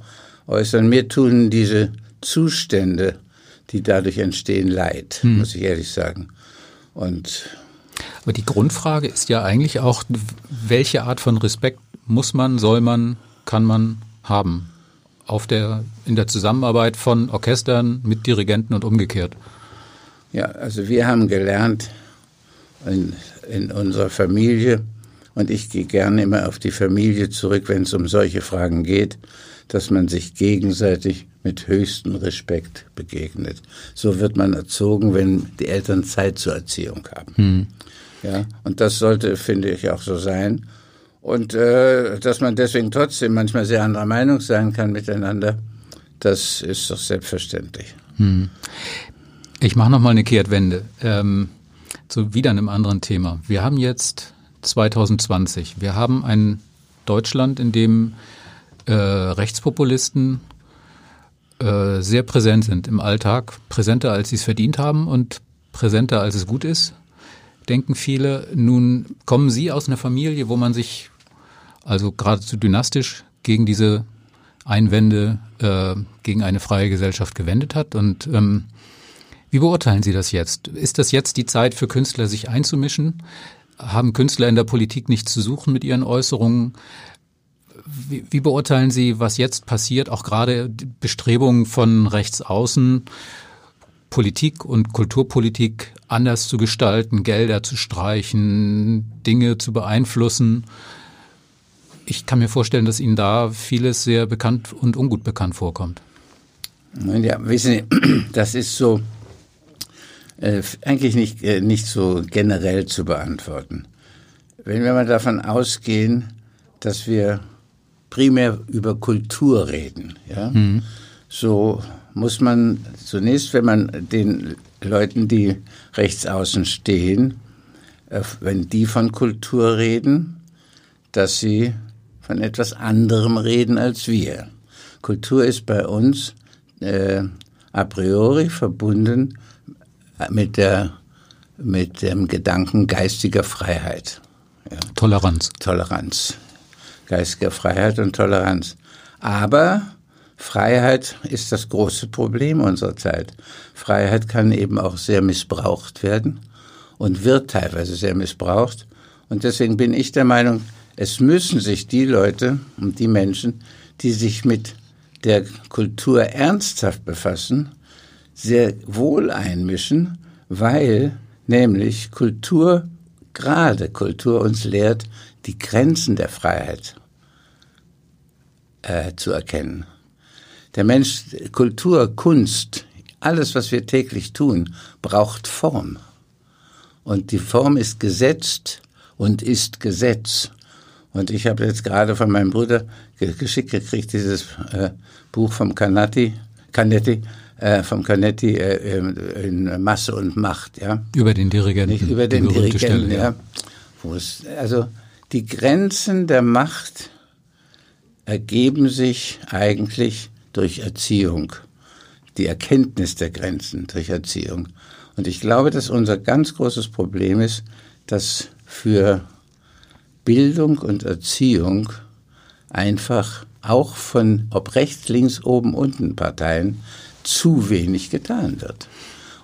äußern. Mir tun diese Zustände, die dadurch entstehen, leid, muss ich ehrlich sagen. Und Aber die Grundfrage ist ja eigentlich auch, welche Art von Respekt muss man, soll man, kann man haben? Auf der, in der Zusammenarbeit von Orchestern mit Dirigenten und umgekehrt. ja, also wir haben gelernt in, in unserer Familie, und ich gehe gerne immer auf die Familie zurück, wenn es um solche Fragen geht, dass man sich gegenseitig mit höchstem Respekt begegnet. So wird man erzogen, wenn die Eltern Zeit zur Erziehung haben. Ja, und das sollte, finde ich, auch so sein. Und äh, dass man deswegen trotzdem manchmal sehr anderer Meinung sein kann miteinander, das ist doch selbstverständlich. Ich mache noch mal eine Kehrtwende ähm, zu wieder einem anderen Thema. Wir haben jetzt 2020. Wir haben ein Deutschland, in dem äh, Rechtspopulisten äh, sehr präsent sind im Alltag, präsenter als sie es verdient haben und präsenter als es gut ist, denken viele. Nun kommen Sie aus einer Familie, wo man sich also geradezu dynastisch gegen diese Einwände äh, gegen eine freie Gesellschaft gewendet hat und ähm, wie beurteilen Sie das jetzt? Ist das jetzt die Zeit für Künstler, sich einzumischen? Haben Künstler in der Politik nichts zu suchen mit ihren Äußerungen? Wie, wie beurteilen Sie, was jetzt passiert, auch gerade Bestrebungen von rechts außen, Politik und Kulturpolitik anders zu gestalten, Gelder zu streichen, Dinge zu beeinflussen? Ich kann mir vorstellen, dass Ihnen da vieles sehr bekannt und ungut bekannt vorkommt. Ja, wissen Sie, das ist so äh, eigentlich nicht, äh, nicht so generell zu beantworten. Wenn wir mal davon ausgehen, dass wir primär über Kultur reden, ja, so muss man zunächst, wenn man den Leuten, die rechts außen stehen, äh, wenn die von Kultur reden, dass sie von etwas anderem reden als wir. Kultur ist bei uns äh, a priori verbunden mit der mit dem Gedanken geistiger Freiheit. Ja. Toleranz. Toleranz. Geistiger Freiheit und Toleranz. Aber Freiheit ist das große Problem unserer Zeit. Freiheit kann eben auch sehr missbraucht werden und wird teilweise sehr missbraucht. Und deswegen bin ich der Meinung, es müssen sich die Leute und die Menschen, die sich mit der Kultur ernsthaft befassen, sehr wohl einmischen, weil nämlich Kultur, gerade Kultur uns lehrt, die Grenzen der Freiheit äh, zu erkennen. Der Mensch, Kultur, Kunst, alles, was wir täglich tun, braucht Form. Und die Form ist gesetzt und ist Gesetz. Und ich habe jetzt gerade von meinem Bruder geschickt gekriegt, dieses äh, Buch vom Canetti, Canetti, äh, vom Canetti äh, in Masse und Macht, ja. Über den Dirigenten. Nicht über den Dirigenten, Stelle, ja. ja. Es, also die Grenzen der Macht ergeben sich eigentlich durch Erziehung, die Erkenntnis der Grenzen durch Erziehung. Und ich glaube, dass unser ganz großes Problem ist, dass für Bildung und Erziehung einfach auch von ob rechts, links, oben, unten Parteien zu wenig getan wird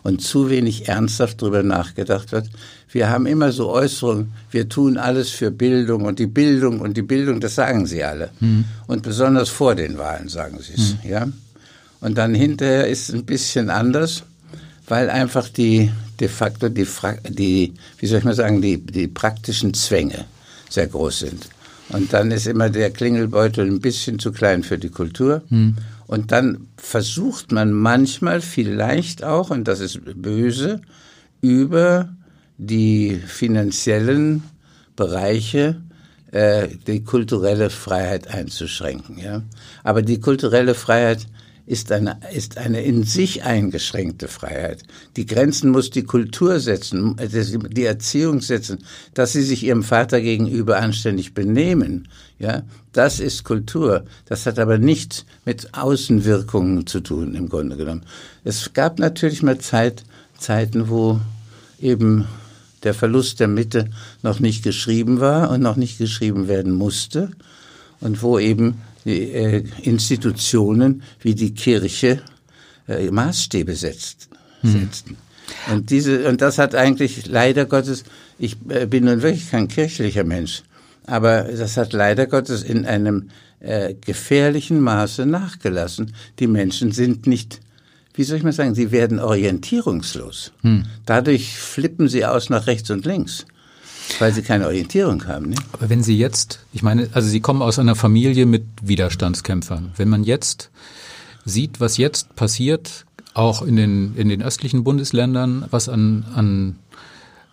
und zu wenig ernsthaft darüber nachgedacht wird. Wir haben immer so Äußerungen, wir tun alles für Bildung und die Bildung und die Bildung, das sagen sie alle. Mhm. Und besonders vor den Wahlen sagen sie es, mhm. ja. Und dann hinterher ist es ein bisschen anders, weil einfach die de facto die, die wie soll ich mal sagen, die, die praktischen Zwänge sehr groß sind. Und dann ist immer der Klingelbeutel ein bisschen zu klein für die Kultur. Mhm. Und dann versucht man manchmal vielleicht auch, und das ist böse, über die finanziellen Bereiche äh, die kulturelle Freiheit einzuschränken. Ja? Aber die kulturelle Freiheit ist eine, ist eine in sich eingeschränkte Freiheit. Die Grenzen muss die Kultur setzen, die Erziehung setzen, dass sie sich ihrem Vater gegenüber anständig benehmen. Ja, das ist Kultur. Das hat aber nichts mit Außenwirkungen zu tun, im Grunde genommen. Es gab natürlich mal Zeit, Zeiten, wo eben der Verlust der Mitte noch nicht geschrieben war und noch nicht geschrieben werden musste und wo eben die äh, Institutionen wie die Kirche äh, Maßstäbe setzt, hm. setzten. Und diese und das hat eigentlich leider Gottes. Ich äh, bin nun wirklich kein kirchlicher Mensch, aber das hat leider Gottes in einem äh, gefährlichen Maße nachgelassen. Die Menschen sind nicht wie soll ich mal sagen, sie werden orientierungslos. Hm. Dadurch flippen sie aus nach rechts und links. Weil sie keine Orientierung haben. Ne? Aber wenn Sie jetzt, ich meine, also Sie kommen aus einer Familie mit Widerstandskämpfern. Wenn man jetzt sieht, was jetzt passiert, auch in den, in den östlichen Bundesländern, was an, an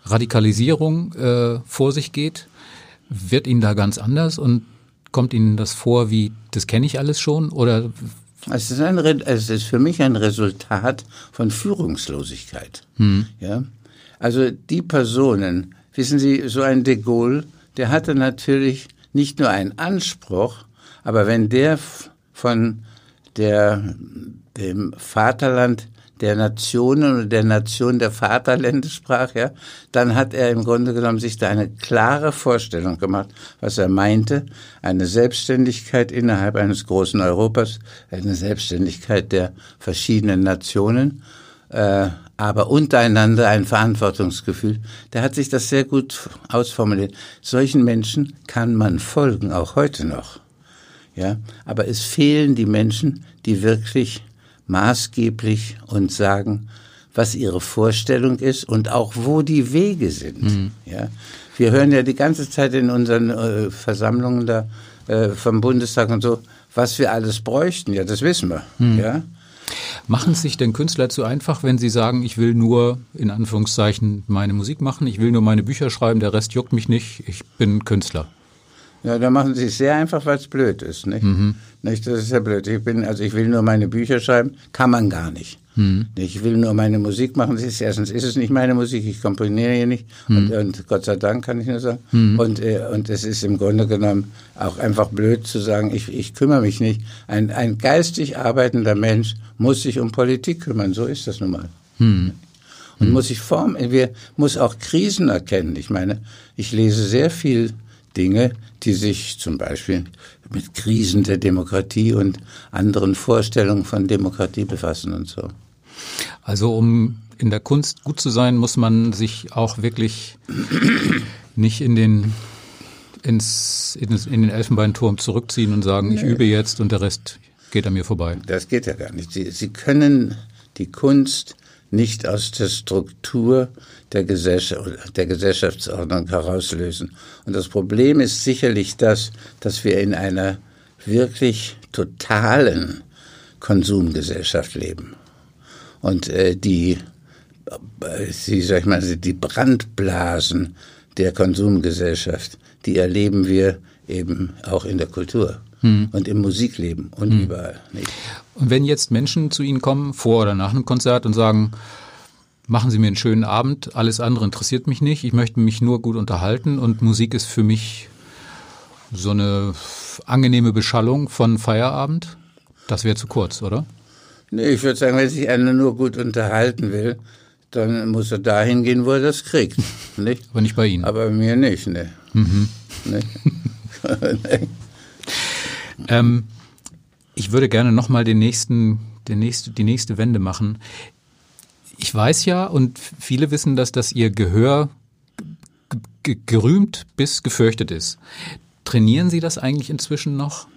Radikalisierung äh, vor sich geht, wird Ihnen da ganz anders und kommt Ihnen das vor wie, das kenne ich alles schon? Oder es ist, ein, es ist für mich ein Resultat von Führungslosigkeit. Hm. Ja? Also die Personen, Wissen Sie, so ein de Gaulle, der hatte natürlich nicht nur einen Anspruch, aber wenn der von der, dem Vaterland der Nationen oder der Nation der Vaterländer sprach, ja, dann hat er im Grunde genommen sich da eine klare Vorstellung gemacht, was er meinte, eine Selbstständigkeit innerhalb eines großen Europas, eine Selbstständigkeit der verschiedenen Nationen, äh, aber untereinander ein Verantwortungsgefühl. Der hat sich das sehr gut ausformuliert. Solchen Menschen kann man folgen, auch heute noch. Ja, aber es fehlen die Menschen, die wirklich maßgeblich uns sagen, was ihre Vorstellung ist und auch wo die Wege sind. Mhm. Ja, wir hören ja die ganze Zeit in unseren äh, Versammlungen da äh, vom Bundestag und so, was wir alles bräuchten. Ja, das wissen wir. Mhm. Ja, Machen sich denn Künstler zu einfach, wenn sie sagen, ich will nur in Anführungszeichen meine Musik machen, ich will nur meine Bücher schreiben, der Rest juckt mich nicht, ich bin Künstler? Ja, da machen sie es sehr einfach, weil es blöd ist. Nicht? Mhm. nicht? Das ist ja blöd. Ich bin, also ich will nur meine Bücher schreiben, kann man gar nicht. Hm. Ich will nur meine Musik machen. Ist, erstens ist es nicht meine Musik, ich komponiere hier nicht. Hm. Und, und, Gott sei Dank kann ich nur sagen. Hm. Und, äh, und es ist im Grunde genommen auch einfach blöd zu sagen, ich, ich kümmere mich nicht. Ein, ein geistig arbeitender Mensch muss sich um Politik kümmern. So ist das nun mal. Hm. und muss sich formen. Wir muss auch Krisen erkennen. Ich meine, ich lese sehr viel Dinge, die sich zum Beispiel mit Krisen der Demokratie und anderen Vorstellungen von Demokratie befassen und so. Also um in der Kunst gut zu sein, muss man sich auch wirklich nicht in den ins, in den Elfenbeinturm zurückziehen und sagen, nee. ich übe jetzt und der Rest geht an mir vorbei. Das geht ja gar nicht. Sie, Sie können die Kunst nicht aus der Struktur der, Gesellschaft, der Gesellschaftsordnung herauslösen. Und das Problem ist sicherlich das, dass wir in einer wirklich totalen Konsumgesellschaft leben. Und äh, die, sie, sag ich mal, die Brandblasen der Konsumgesellschaft, die erleben wir eben auch in der Kultur hm. und im Musikleben und hm. überall. Nicht? Und wenn jetzt Menschen zu Ihnen kommen, vor oder nach einem Konzert und sagen, machen Sie mir einen schönen Abend, alles andere interessiert mich nicht, ich möchte mich nur gut unterhalten und Musik ist für mich so eine angenehme Beschallung von Feierabend, das wäre zu kurz, oder? Nee, ich würde sagen, wenn sich einer nur gut unterhalten will, dann muss er dahin gehen, wo er das kriegt. Nicht? Aber nicht bei Ihnen. Aber bei mir nicht, ne. Mhm. nee. ähm, ich würde gerne nochmal den nächsten, den nächste, die nächste Wende machen. Ich weiß ja und viele wissen das, dass Ihr Gehör gerühmt bis gefürchtet ist. Trainieren Sie das eigentlich inzwischen noch?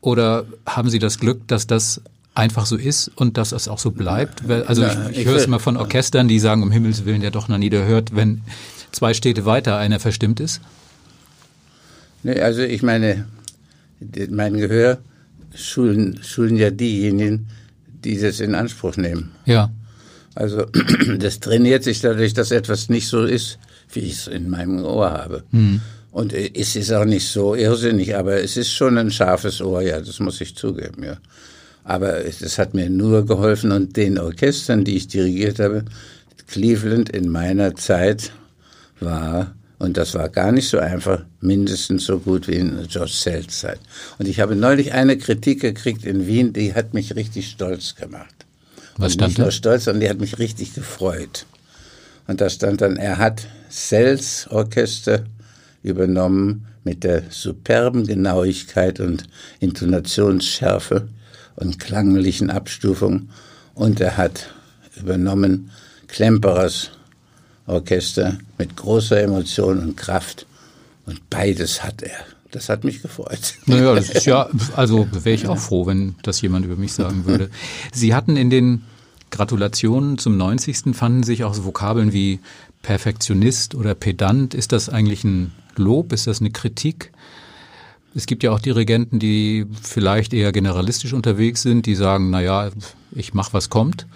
Oder haben Sie das Glück, dass das einfach so ist und dass es auch so bleibt? Also ich, ich, ich höre es immer von Orchestern, die sagen, um Himmels Willen, der doch noch nie hört, wenn zwei Städte weiter einer verstimmt ist. Nee, also ich meine, mein Gehör schulen, schulen ja diejenigen, die das in Anspruch nehmen. Ja. Also das trainiert sich dadurch, dass etwas nicht so ist, wie ich es in meinem Ohr habe. Mhm. Und es ist auch nicht so irrsinnig, aber es ist schon ein scharfes Ohr, ja, das muss ich zugeben, ja. Aber es hat mir nur geholfen und den Orchestern, die ich dirigiert habe, Cleveland in meiner Zeit war und das war gar nicht so einfach, mindestens so gut wie in George Sells Zeit. Und ich habe neulich eine Kritik gekriegt in Wien, die hat mich richtig stolz gemacht. Was stand nicht nur stolz, sondern die hat mich richtig gefreut. Und da stand dann, er hat Sells Orchester übernommen mit der superben Genauigkeit und Intonationsschärfe und klanglichen Abstufung. Und er hat übernommen Klemperers Orchester mit großer Emotion und Kraft. Und beides hat er. Das hat mich gefreut. Naja, das ist ja, also wäre ich auch froh, wenn das jemand über mich sagen würde. Sie hatten in den Gratulationen zum 90. fanden sich auch so Vokabeln wie Perfektionist oder Pedant. Ist das eigentlich ein Lob? Ist das eine Kritik? Es gibt ja auch Dirigenten, die vielleicht eher generalistisch unterwegs sind, die sagen, na ja, ich mache was kommt.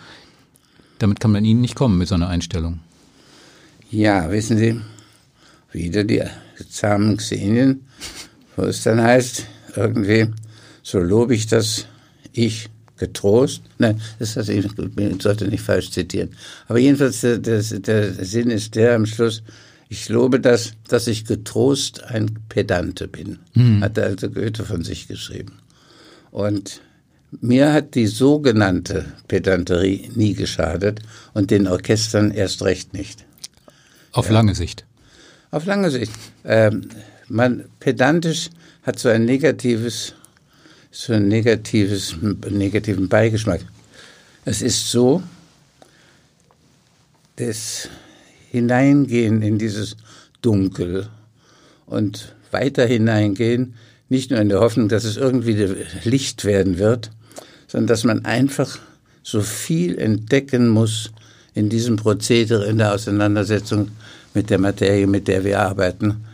Damit kann man ihnen nicht kommen mit so einer Einstellung. Ja, wissen Sie, wieder die zahmen Xenien, wo es dann heißt, irgendwie, so lobe ich das, ich getrost. Nein, das heißt, ich sollte nicht falsch zitieren. Aber jedenfalls, der, der, der Sinn ist der am Schluss, ich lobe das, dass ich getrost ein Pedante bin, mhm. hat also Goethe von sich geschrieben. Und mir hat die sogenannte Pedanterie nie geschadet und den Orchestern erst recht nicht. Auf ja. lange Sicht. Auf lange Sicht. Ähm, man pedantisch hat so ein negatives, so ein negatives, negativen Beigeschmack. Es ist so, das Hineingehen in dieses Dunkel und weiter hineingehen, nicht nur in der Hoffnung, dass es irgendwie Licht werden wird, sondern dass man einfach so viel entdecken muss, in diesem Prozedere, in der Auseinandersetzung mit der Materie, mit der wir arbeiten.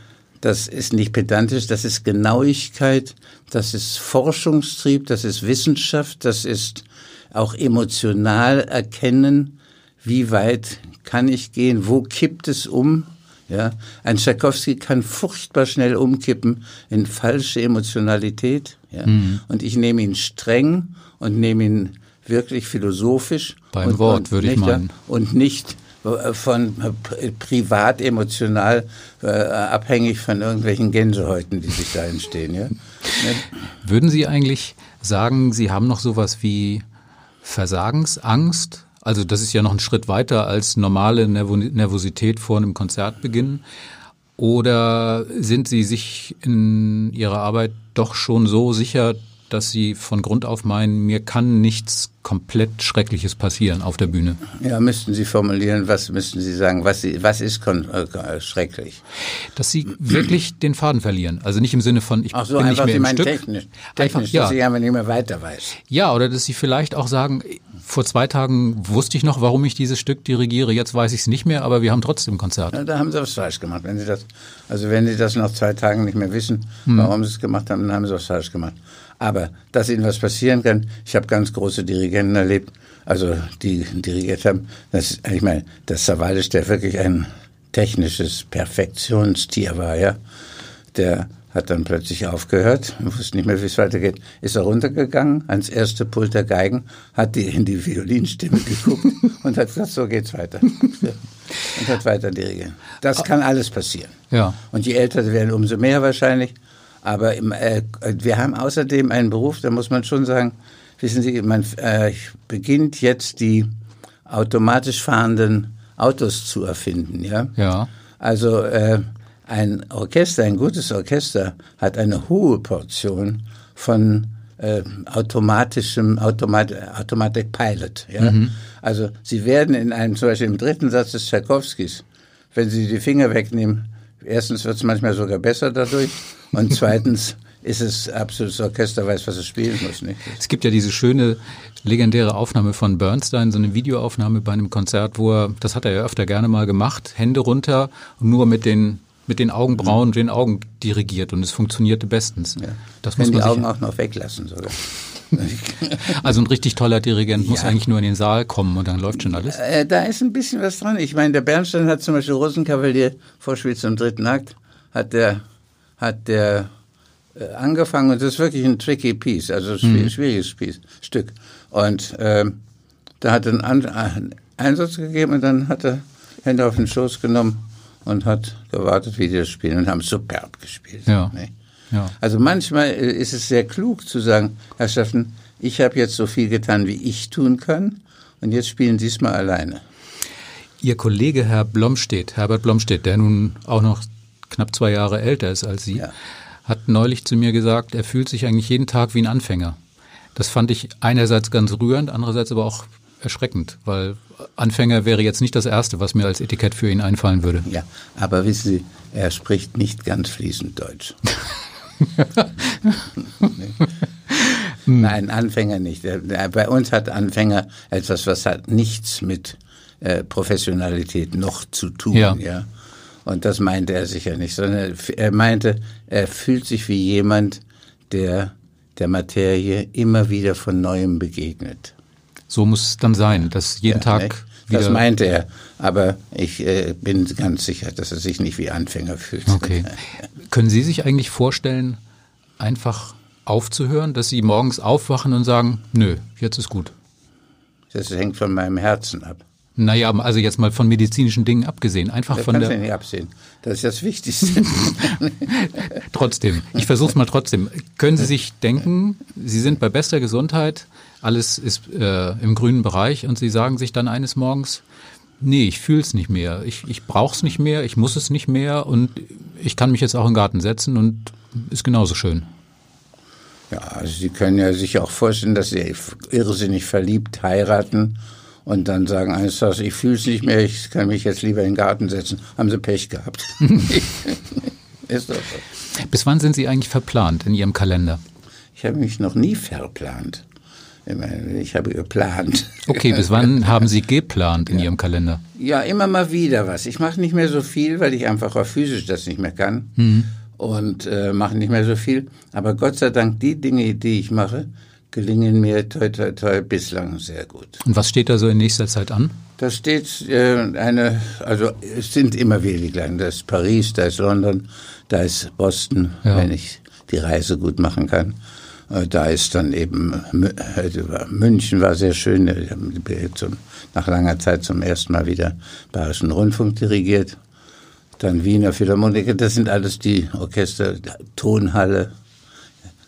Das ist nicht pedantisch, das ist Genauigkeit, das ist Forschungstrieb, das ist Wissenschaft, das ist auch emotional erkennen, wie weit kann ich gehen, wo kippt es um. Ja, ein Tschaikowski kann furchtbar schnell umkippen in falsche Emotionalität. Ja, mhm. und ich nehme ihn streng und nehme ihn wirklich philosophisch. Beim und, Wort, würde ich meinen. Und nicht äh, von äh, privat emotional äh, abhängig von irgendwelchen Gänsehäuten, die sich da entstehen. Ja? Würden Sie eigentlich sagen, Sie haben noch sowas wie Versagensangst Also das ist ja noch ein Schritt weiter als normale Nervosität vor einem Konzertbeginn. Oder sind Sie sich in Ihrer Arbeit doch schon so sicher, dass Sie von Grund auf meinen, mir kann nichts komplett Schreckliches passieren auf der Bühne? Ja, müssten Sie formulieren, was müssten Sie sagen, was, Sie, was ist äh, schrecklich? Dass Sie wirklich den Faden verlieren. Also nicht im Sinne von, ich Ach so, bin einfach, nicht mehr Sie im Stück. Technisch, technisch einfach, ja. dass ich einfach nicht mehr weiter weiß. Ja, oder dass Sie vielleicht auch sagen, vor zwei Tagen wusste ich noch, warum ich dieses Stück dirigiere, jetzt weiß ich es nicht mehr, aber wir haben trotzdem Konzert. Ja, da haben Sie was falsch gemacht. Wenn Sie das, also wenn Sie das nach zwei Tagen nicht mehr wissen, hm. warum Sie es gemacht haben, dann haben Sie was falsch gemacht. Aber dass Ihnen was passieren kann, ich habe ganz große Dirigenten erlebt, also die dirigiert haben, das, ich meine, das Sawalisch, der wirklich ein technisches Perfektionstier war, ja, der hat dann plötzlich aufgehört und wusste nicht mehr, wie es weitergeht. Ist er runtergegangen ans erste Pult der Geigen, hat die in die Violinstimme geguckt und hat gesagt, so geht's weiter. und hat weiter dirigiert. Das kann alles passieren. Ja. Und je älter sie werden, umso mehr wahrscheinlich. Aber im, äh, wir haben außerdem einen Beruf, da muss man schon sagen, wissen Sie, man äh, beginnt jetzt die automatisch fahrenden Autos zu erfinden, ja. Ja. Also äh, ein Orchester, ein gutes Orchester hat eine hohe Portion von äh, automatischem Automat Automatic Pilot. Ja? Mhm. Also Sie werden in einem, zum Beispiel im dritten Satz des Tchaikovskis, wenn Sie die Finger wegnehmen, erstens wird es manchmal sogar besser dadurch und zweitens ist es absolutes Orchester, weiß, was es spielen muss. Nicht? Es gibt ja diese schöne legendäre Aufnahme von Bernstein, so eine Videoaufnahme bei einem Konzert, wo er, das hat er ja öfter gerne mal gemacht, Hände runter und nur mit den mit den Augenbrauen und den Augen dirigiert und es funktionierte bestens. Ja. Das muss man die Augen auch noch weglassen sogar. also ein richtig toller Dirigent ja. muss eigentlich nur in den Saal kommen und dann läuft schon alles. Äh, da ist ein bisschen was dran. Ich meine, der Bernstein hat zum Beispiel Rosenkavalier Vorspiel zum dritten Akt, hat der, hat der äh, angefangen und das ist wirklich ein tricky Piece, also ein mhm. schwieriges Piece, Stück. Und ähm, da hat er einen, Einsatz gegeben und dann hat er Hände auf den Schoß genommen und hat gewartet, wie die das spielen und haben superb gespielt. Ja. Nee. ja. Also manchmal äh, ist es sehr klug zu sagen, Herr Steffen, ich habe jetzt so viel getan, wie ich tun kann und jetzt spielen Sie es mal alleine. Ihr Kollege Herr Blomstedt, Herbert Blomstedt, der nun auch noch knapp zwei Jahre älter ist als Sie, ja. hat neulich zu mir gesagt, er fühlt sich eigentlich jeden Tag wie ein Anfänger. Das fand ich einerseits ganz rührend, andererseits aber auch erschreckend, weil Anfänger wäre jetzt nicht das Erste, was mir als Etikett für ihn einfallen würde. Ja, aber wissen Sie, er spricht nicht ganz fließend Deutsch. Nein, Anfänger nicht. Bei uns hat Anfänger etwas, was hat nichts mit äh, Professionalität noch zu tun. Ja. ja. Und das meinte er sicher nicht, sondern er meinte, er fühlt sich wie jemand, der der Materie immer wieder von neuem begegnet. So muss es dann sein, dass jeden ja, Tag ne? wieder. Das meinte er, aber ich äh, bin ganz sicher, dass er sich nicht wie Anfänger fühlt. Okay. Können Sie sich eigentlich vorstellen, einfach aufzuhören, dass Sie morgens aufwachen und sagen, nö, jetzt ist gut? Das hängt von meinem Herzen ab. Naja, also jetzt mal von medizinischen Dingen abgesehen, einfach das von der. nicht absehen. Das ist das Wichtigste. trotzdem, ich versuche es mal trotzdem. Können Sie sich denken, Sie sind bei bester Gesundheit, alles ist äh, im grünen Bereich und Sie sagen sich dann eines Morgens, nee, ich fühle es nicht mehr, ich, ich brauche es nicht mehr, ich muss es nicht mehr und ich kann mich jetzt auch in den Garten setzen und ist genauso schön. Ja, also Sie können ja sich auch vorstellen, dass Sie irrsinnig verliebt heiraten und dann sagen eines Tages, ich fühle es nicht mehr, ich kann mich jetzt lieber in den Garten setzen. Haben sie Pech gehabt. Ist doch so. Bis wann sind Sie eigentlich verplant in Ihrem Kalender? Ich habe mich noch nie verplant. Ich habe geplant. Okay, bis wann haben Sie geplant in ja. Ihrem Kalender? Ja, immer mal wieder was. Ich mache nicht mehr so viel, weil ich einfach auch physisch das nicht mehr kann. Mhm. Und äh, mache nicht mehr so viel. Aber Gott sei Dank, die Dinge, die ich mache, gelingen mir toi, toi, toi bislang sehr gut. Und was steht da so in nächster Zeit an? Da steht äh, eine, also es sind immer wieder die kleinen. Da ist Paris, da ist London, da ist Boston, ja. wenn ich die Reise gut machen kann. Äh, da ist dann eben äh, München war sehr schön. Ich habe zum, nach langer Zeit zum ersten Mal wieder Bayerischen Rundfunk dirigiert. Dann Wiener Philharmoniker, das sind alles die Orchester, Tonhalle,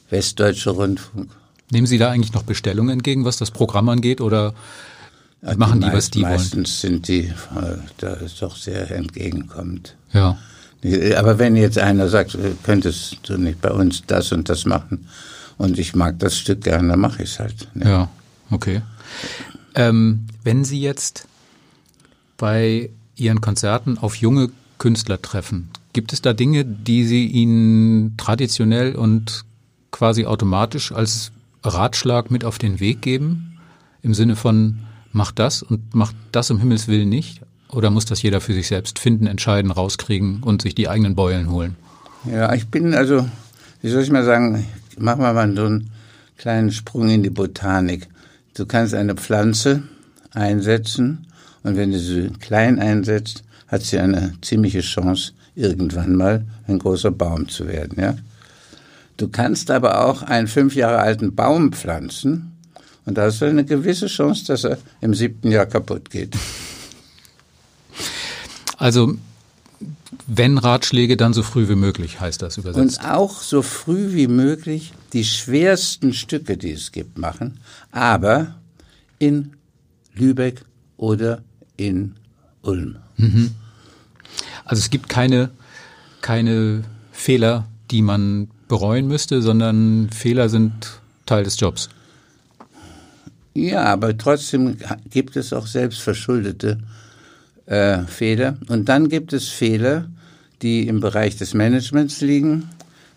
Westdeutsche Rundfunk. Nehmen Sie da eigentlich noch Bestellungen entgegen, was das Programm angeht, oder Ja, machen die, die was die meistens wollen. Meistens sind die, äh, da ist doch sehr entgegenkommend. Ja. Aber wenn jetzt einer sagt, äh, könntest du nicht bei uns das und das machen und ich mag das Stück gerne, dann mache ich es halt. Ne? Ja, okay. Ähm, wenn Sie jetzt bei Ihren Konzerten auf junge Künstler treffen, gibt es da Dinge, die Sie ihnen traditionell und quasi automatisch als Ratschlag mit auf den Weg geben? Im Sinne von, mach das und mach das um Himmels Willen nicht? Oder muss das jeder für sich selbst finden, entscheiden, rauskriegen und sich die eigenen Beulen holen? Ja, ich bin also, wie soll ich mal sagen, machen wir mal so einen kleinen Sprung in die Botanik. Du kannst eine Pflanze einsetzen und wenn du sie klein einsetzt, hat sie eine ziemliche Chance, irgendwann mal ein großer Baum zu werden. Ja? Du kannst aber auch einen fünf Jahre alten Baum pflanzen und da hast du eine gewisse Chance, dass er im siebten Jahr kaputt geht. Also wenn Ratschläge, dann so früh wie möglich, heißt das übersetzt. Und auch so früh wie möglich die schwersten Stücke, die es gibt, machen, aber in Lübeck oder in Ulm. Mhm. Also es gibt keine, keine Fehler, die man bereuen müsste, sondern Fehler sind Teil des Jobs. Ja, aber trotzdem gibt es auch selbstverschuldete äh, Fehler. Und dann gibt es Fehler, die im Bereich des Managements liegen.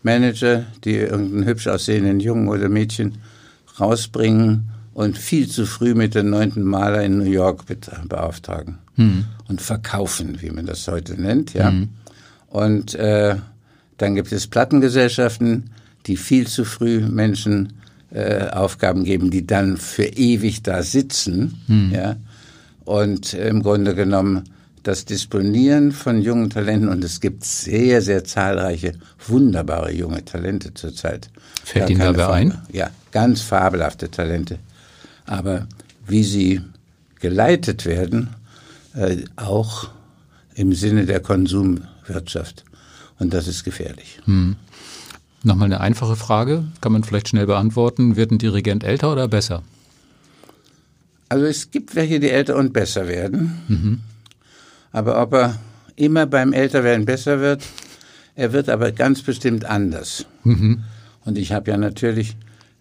Manager, die irgendeinen hübsch aussehenden Jungen oder Mädchen rausbringen und viel zu früh mit dem neunten Maler in New York beauftragen hm. und verkaufen, wie man das heute nennt. Ja. Hm. Und äh, dann gibt es Plattengesellschaften, die viel zu früh Menschen äh, Aufgaben geben, die dann für ewig da sitzen. Hm. Ja. Und im Grunde genommen das Disponieren von jungen Talenten, und es gibt sehr, sehr zahlreiche wunderbare junge Talente zurzeit. Fällt Ihnen dabei ein? Ja, ganz fabelhafte Talente. Aber wie sie geleitet werden, äh, auch im Sinne der Konsumwirtschaft. Und das ist gefährlich. Hm. Nochmal eine einfache Frage, kann man vielleicht schnell beantworten. Wird ein Dirigent älter oder besser? Also es gibt welche, die älter und besser werden. Mhm. Aber ob er immer beim Älterwerden besser wird, er wird aber ganz bestimmt anders. Mhm. Und ich habe ja natürlich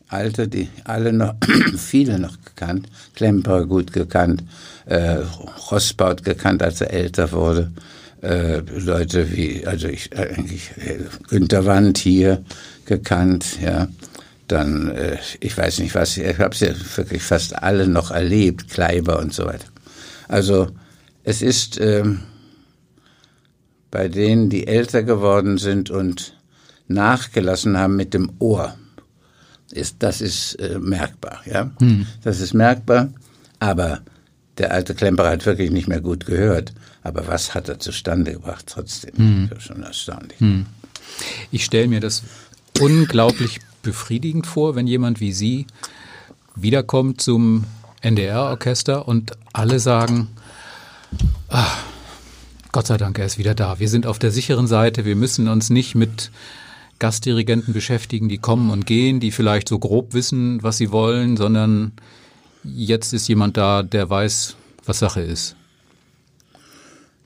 Alte, die alle noch, viele noch gekannt, Klemperer gut gekannt, äh, Rossbaut gekannt, als er älter wurde, äh, Leute wie, also ich eigentlich äh, Günter Wand hier gekannt, ja. Dann, äh, ich weiß nicht was, ich habe sie ja wirklich fast alle noch erlebt, Kleiber und so weiter. Also es ist ähm, bei denen, die älter geworden sind und nachgelassen haben mit dem Ohr, ist, das ist äh, merkbar, ja. Hm. Das ist merkbar, aber der alte Klemperer hat wirklich nicht mehr gut gehört. Aber was hat er zustande gebracht trotzdem? Hm. Das ist schon erstaunlich. Hm. Ich stelle mir das unglaublich befriedigend vor, wenn jemand wie Sie wiederkommt zum NDR-Orchester und alle sagen, ach, Gott sei Dank, er ist wieder da. Wir sind auf der sicheren Seite. Wir müssen uns nicht mit Gastdirigenten beschäftigen, die kommen und gehen, die vielleicht so grob wissen, was sie wollen, sondern jetzt ist jemand da, der weiß, was Sache ist.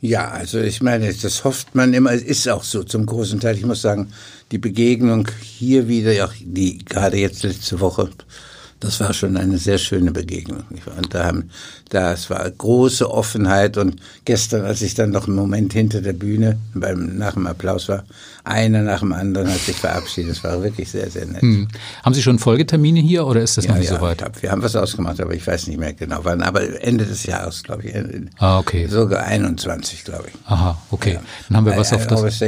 Ja, also ich meine, das hofft man immer, es ist auch so zum großen Teil. Ich muss sagen, die Begegnung hier wieder, auch die gerade jetzt letzte Woche das war schon eine sehr schöne Begegnung. Und da haben, das war große Offenheit und gestern, als ich dann noch einen Moment hinter der Bühne beim, nach dem Applaus war, einer nach dem anderen hat sich verabschiedet. Das war wirklich sehr, sehr nett. Hm. Haben Sie schon Folgetermine hier oder ist das ja, noch nicht ja, so weit? Hab, wir haben was ausgemacht, aber ich weiß nicht mehr genau wann. Aber Ende des Jahres, glaube ich. Ah, okay. Sogar 21, glaube ich. Aha, okay. Ja. Dann haben wir was auf das.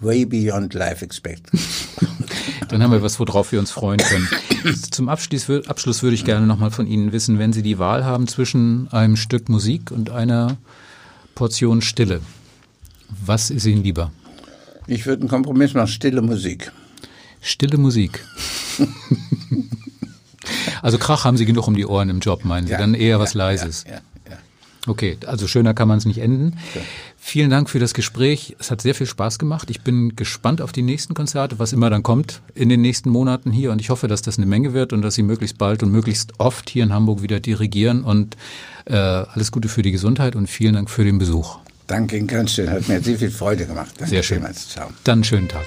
Way beyond life expectancy. Dann haben wir was, worauf wir uns freuen können. Zum Abschluss, Abschluss würde ich gerne nochmal von Ihnen wissen, wenn Sie die Wahl haben zwischen einem Stück Musik und einer Portion Stille. Was ist Ihnen lieber? Ich würde einen Kompromiss machen, stille Musik. Stille Musik. also Krach haben Sie genug um die Ohren im Job, meinen Sie? Ja, Dann eher was Leises. Ja, ja, okay, also schöner kann man es nicht enden. Okay. Vielen Dank für das Gespräch. Es hat sehr viel Spaß gemacht. Ich bin gespannt auf die nächsten Konzerte, was immer dann kommt in den nächsten Monaten hier. Und ich hoffe, dass das eine Menge wird und dass Sie möglichst bald und möglichst oft hier in Hamburg wieder dirigieren. Und äh, alles Gute für die Gesundheit und vielen Dank für den Besuch. Danke Ihnen ganz schön. Hat mir sehr viel Freude gemacht. Danke sehr schön. Vielmals. Ciao. Dann einen schönen Tag.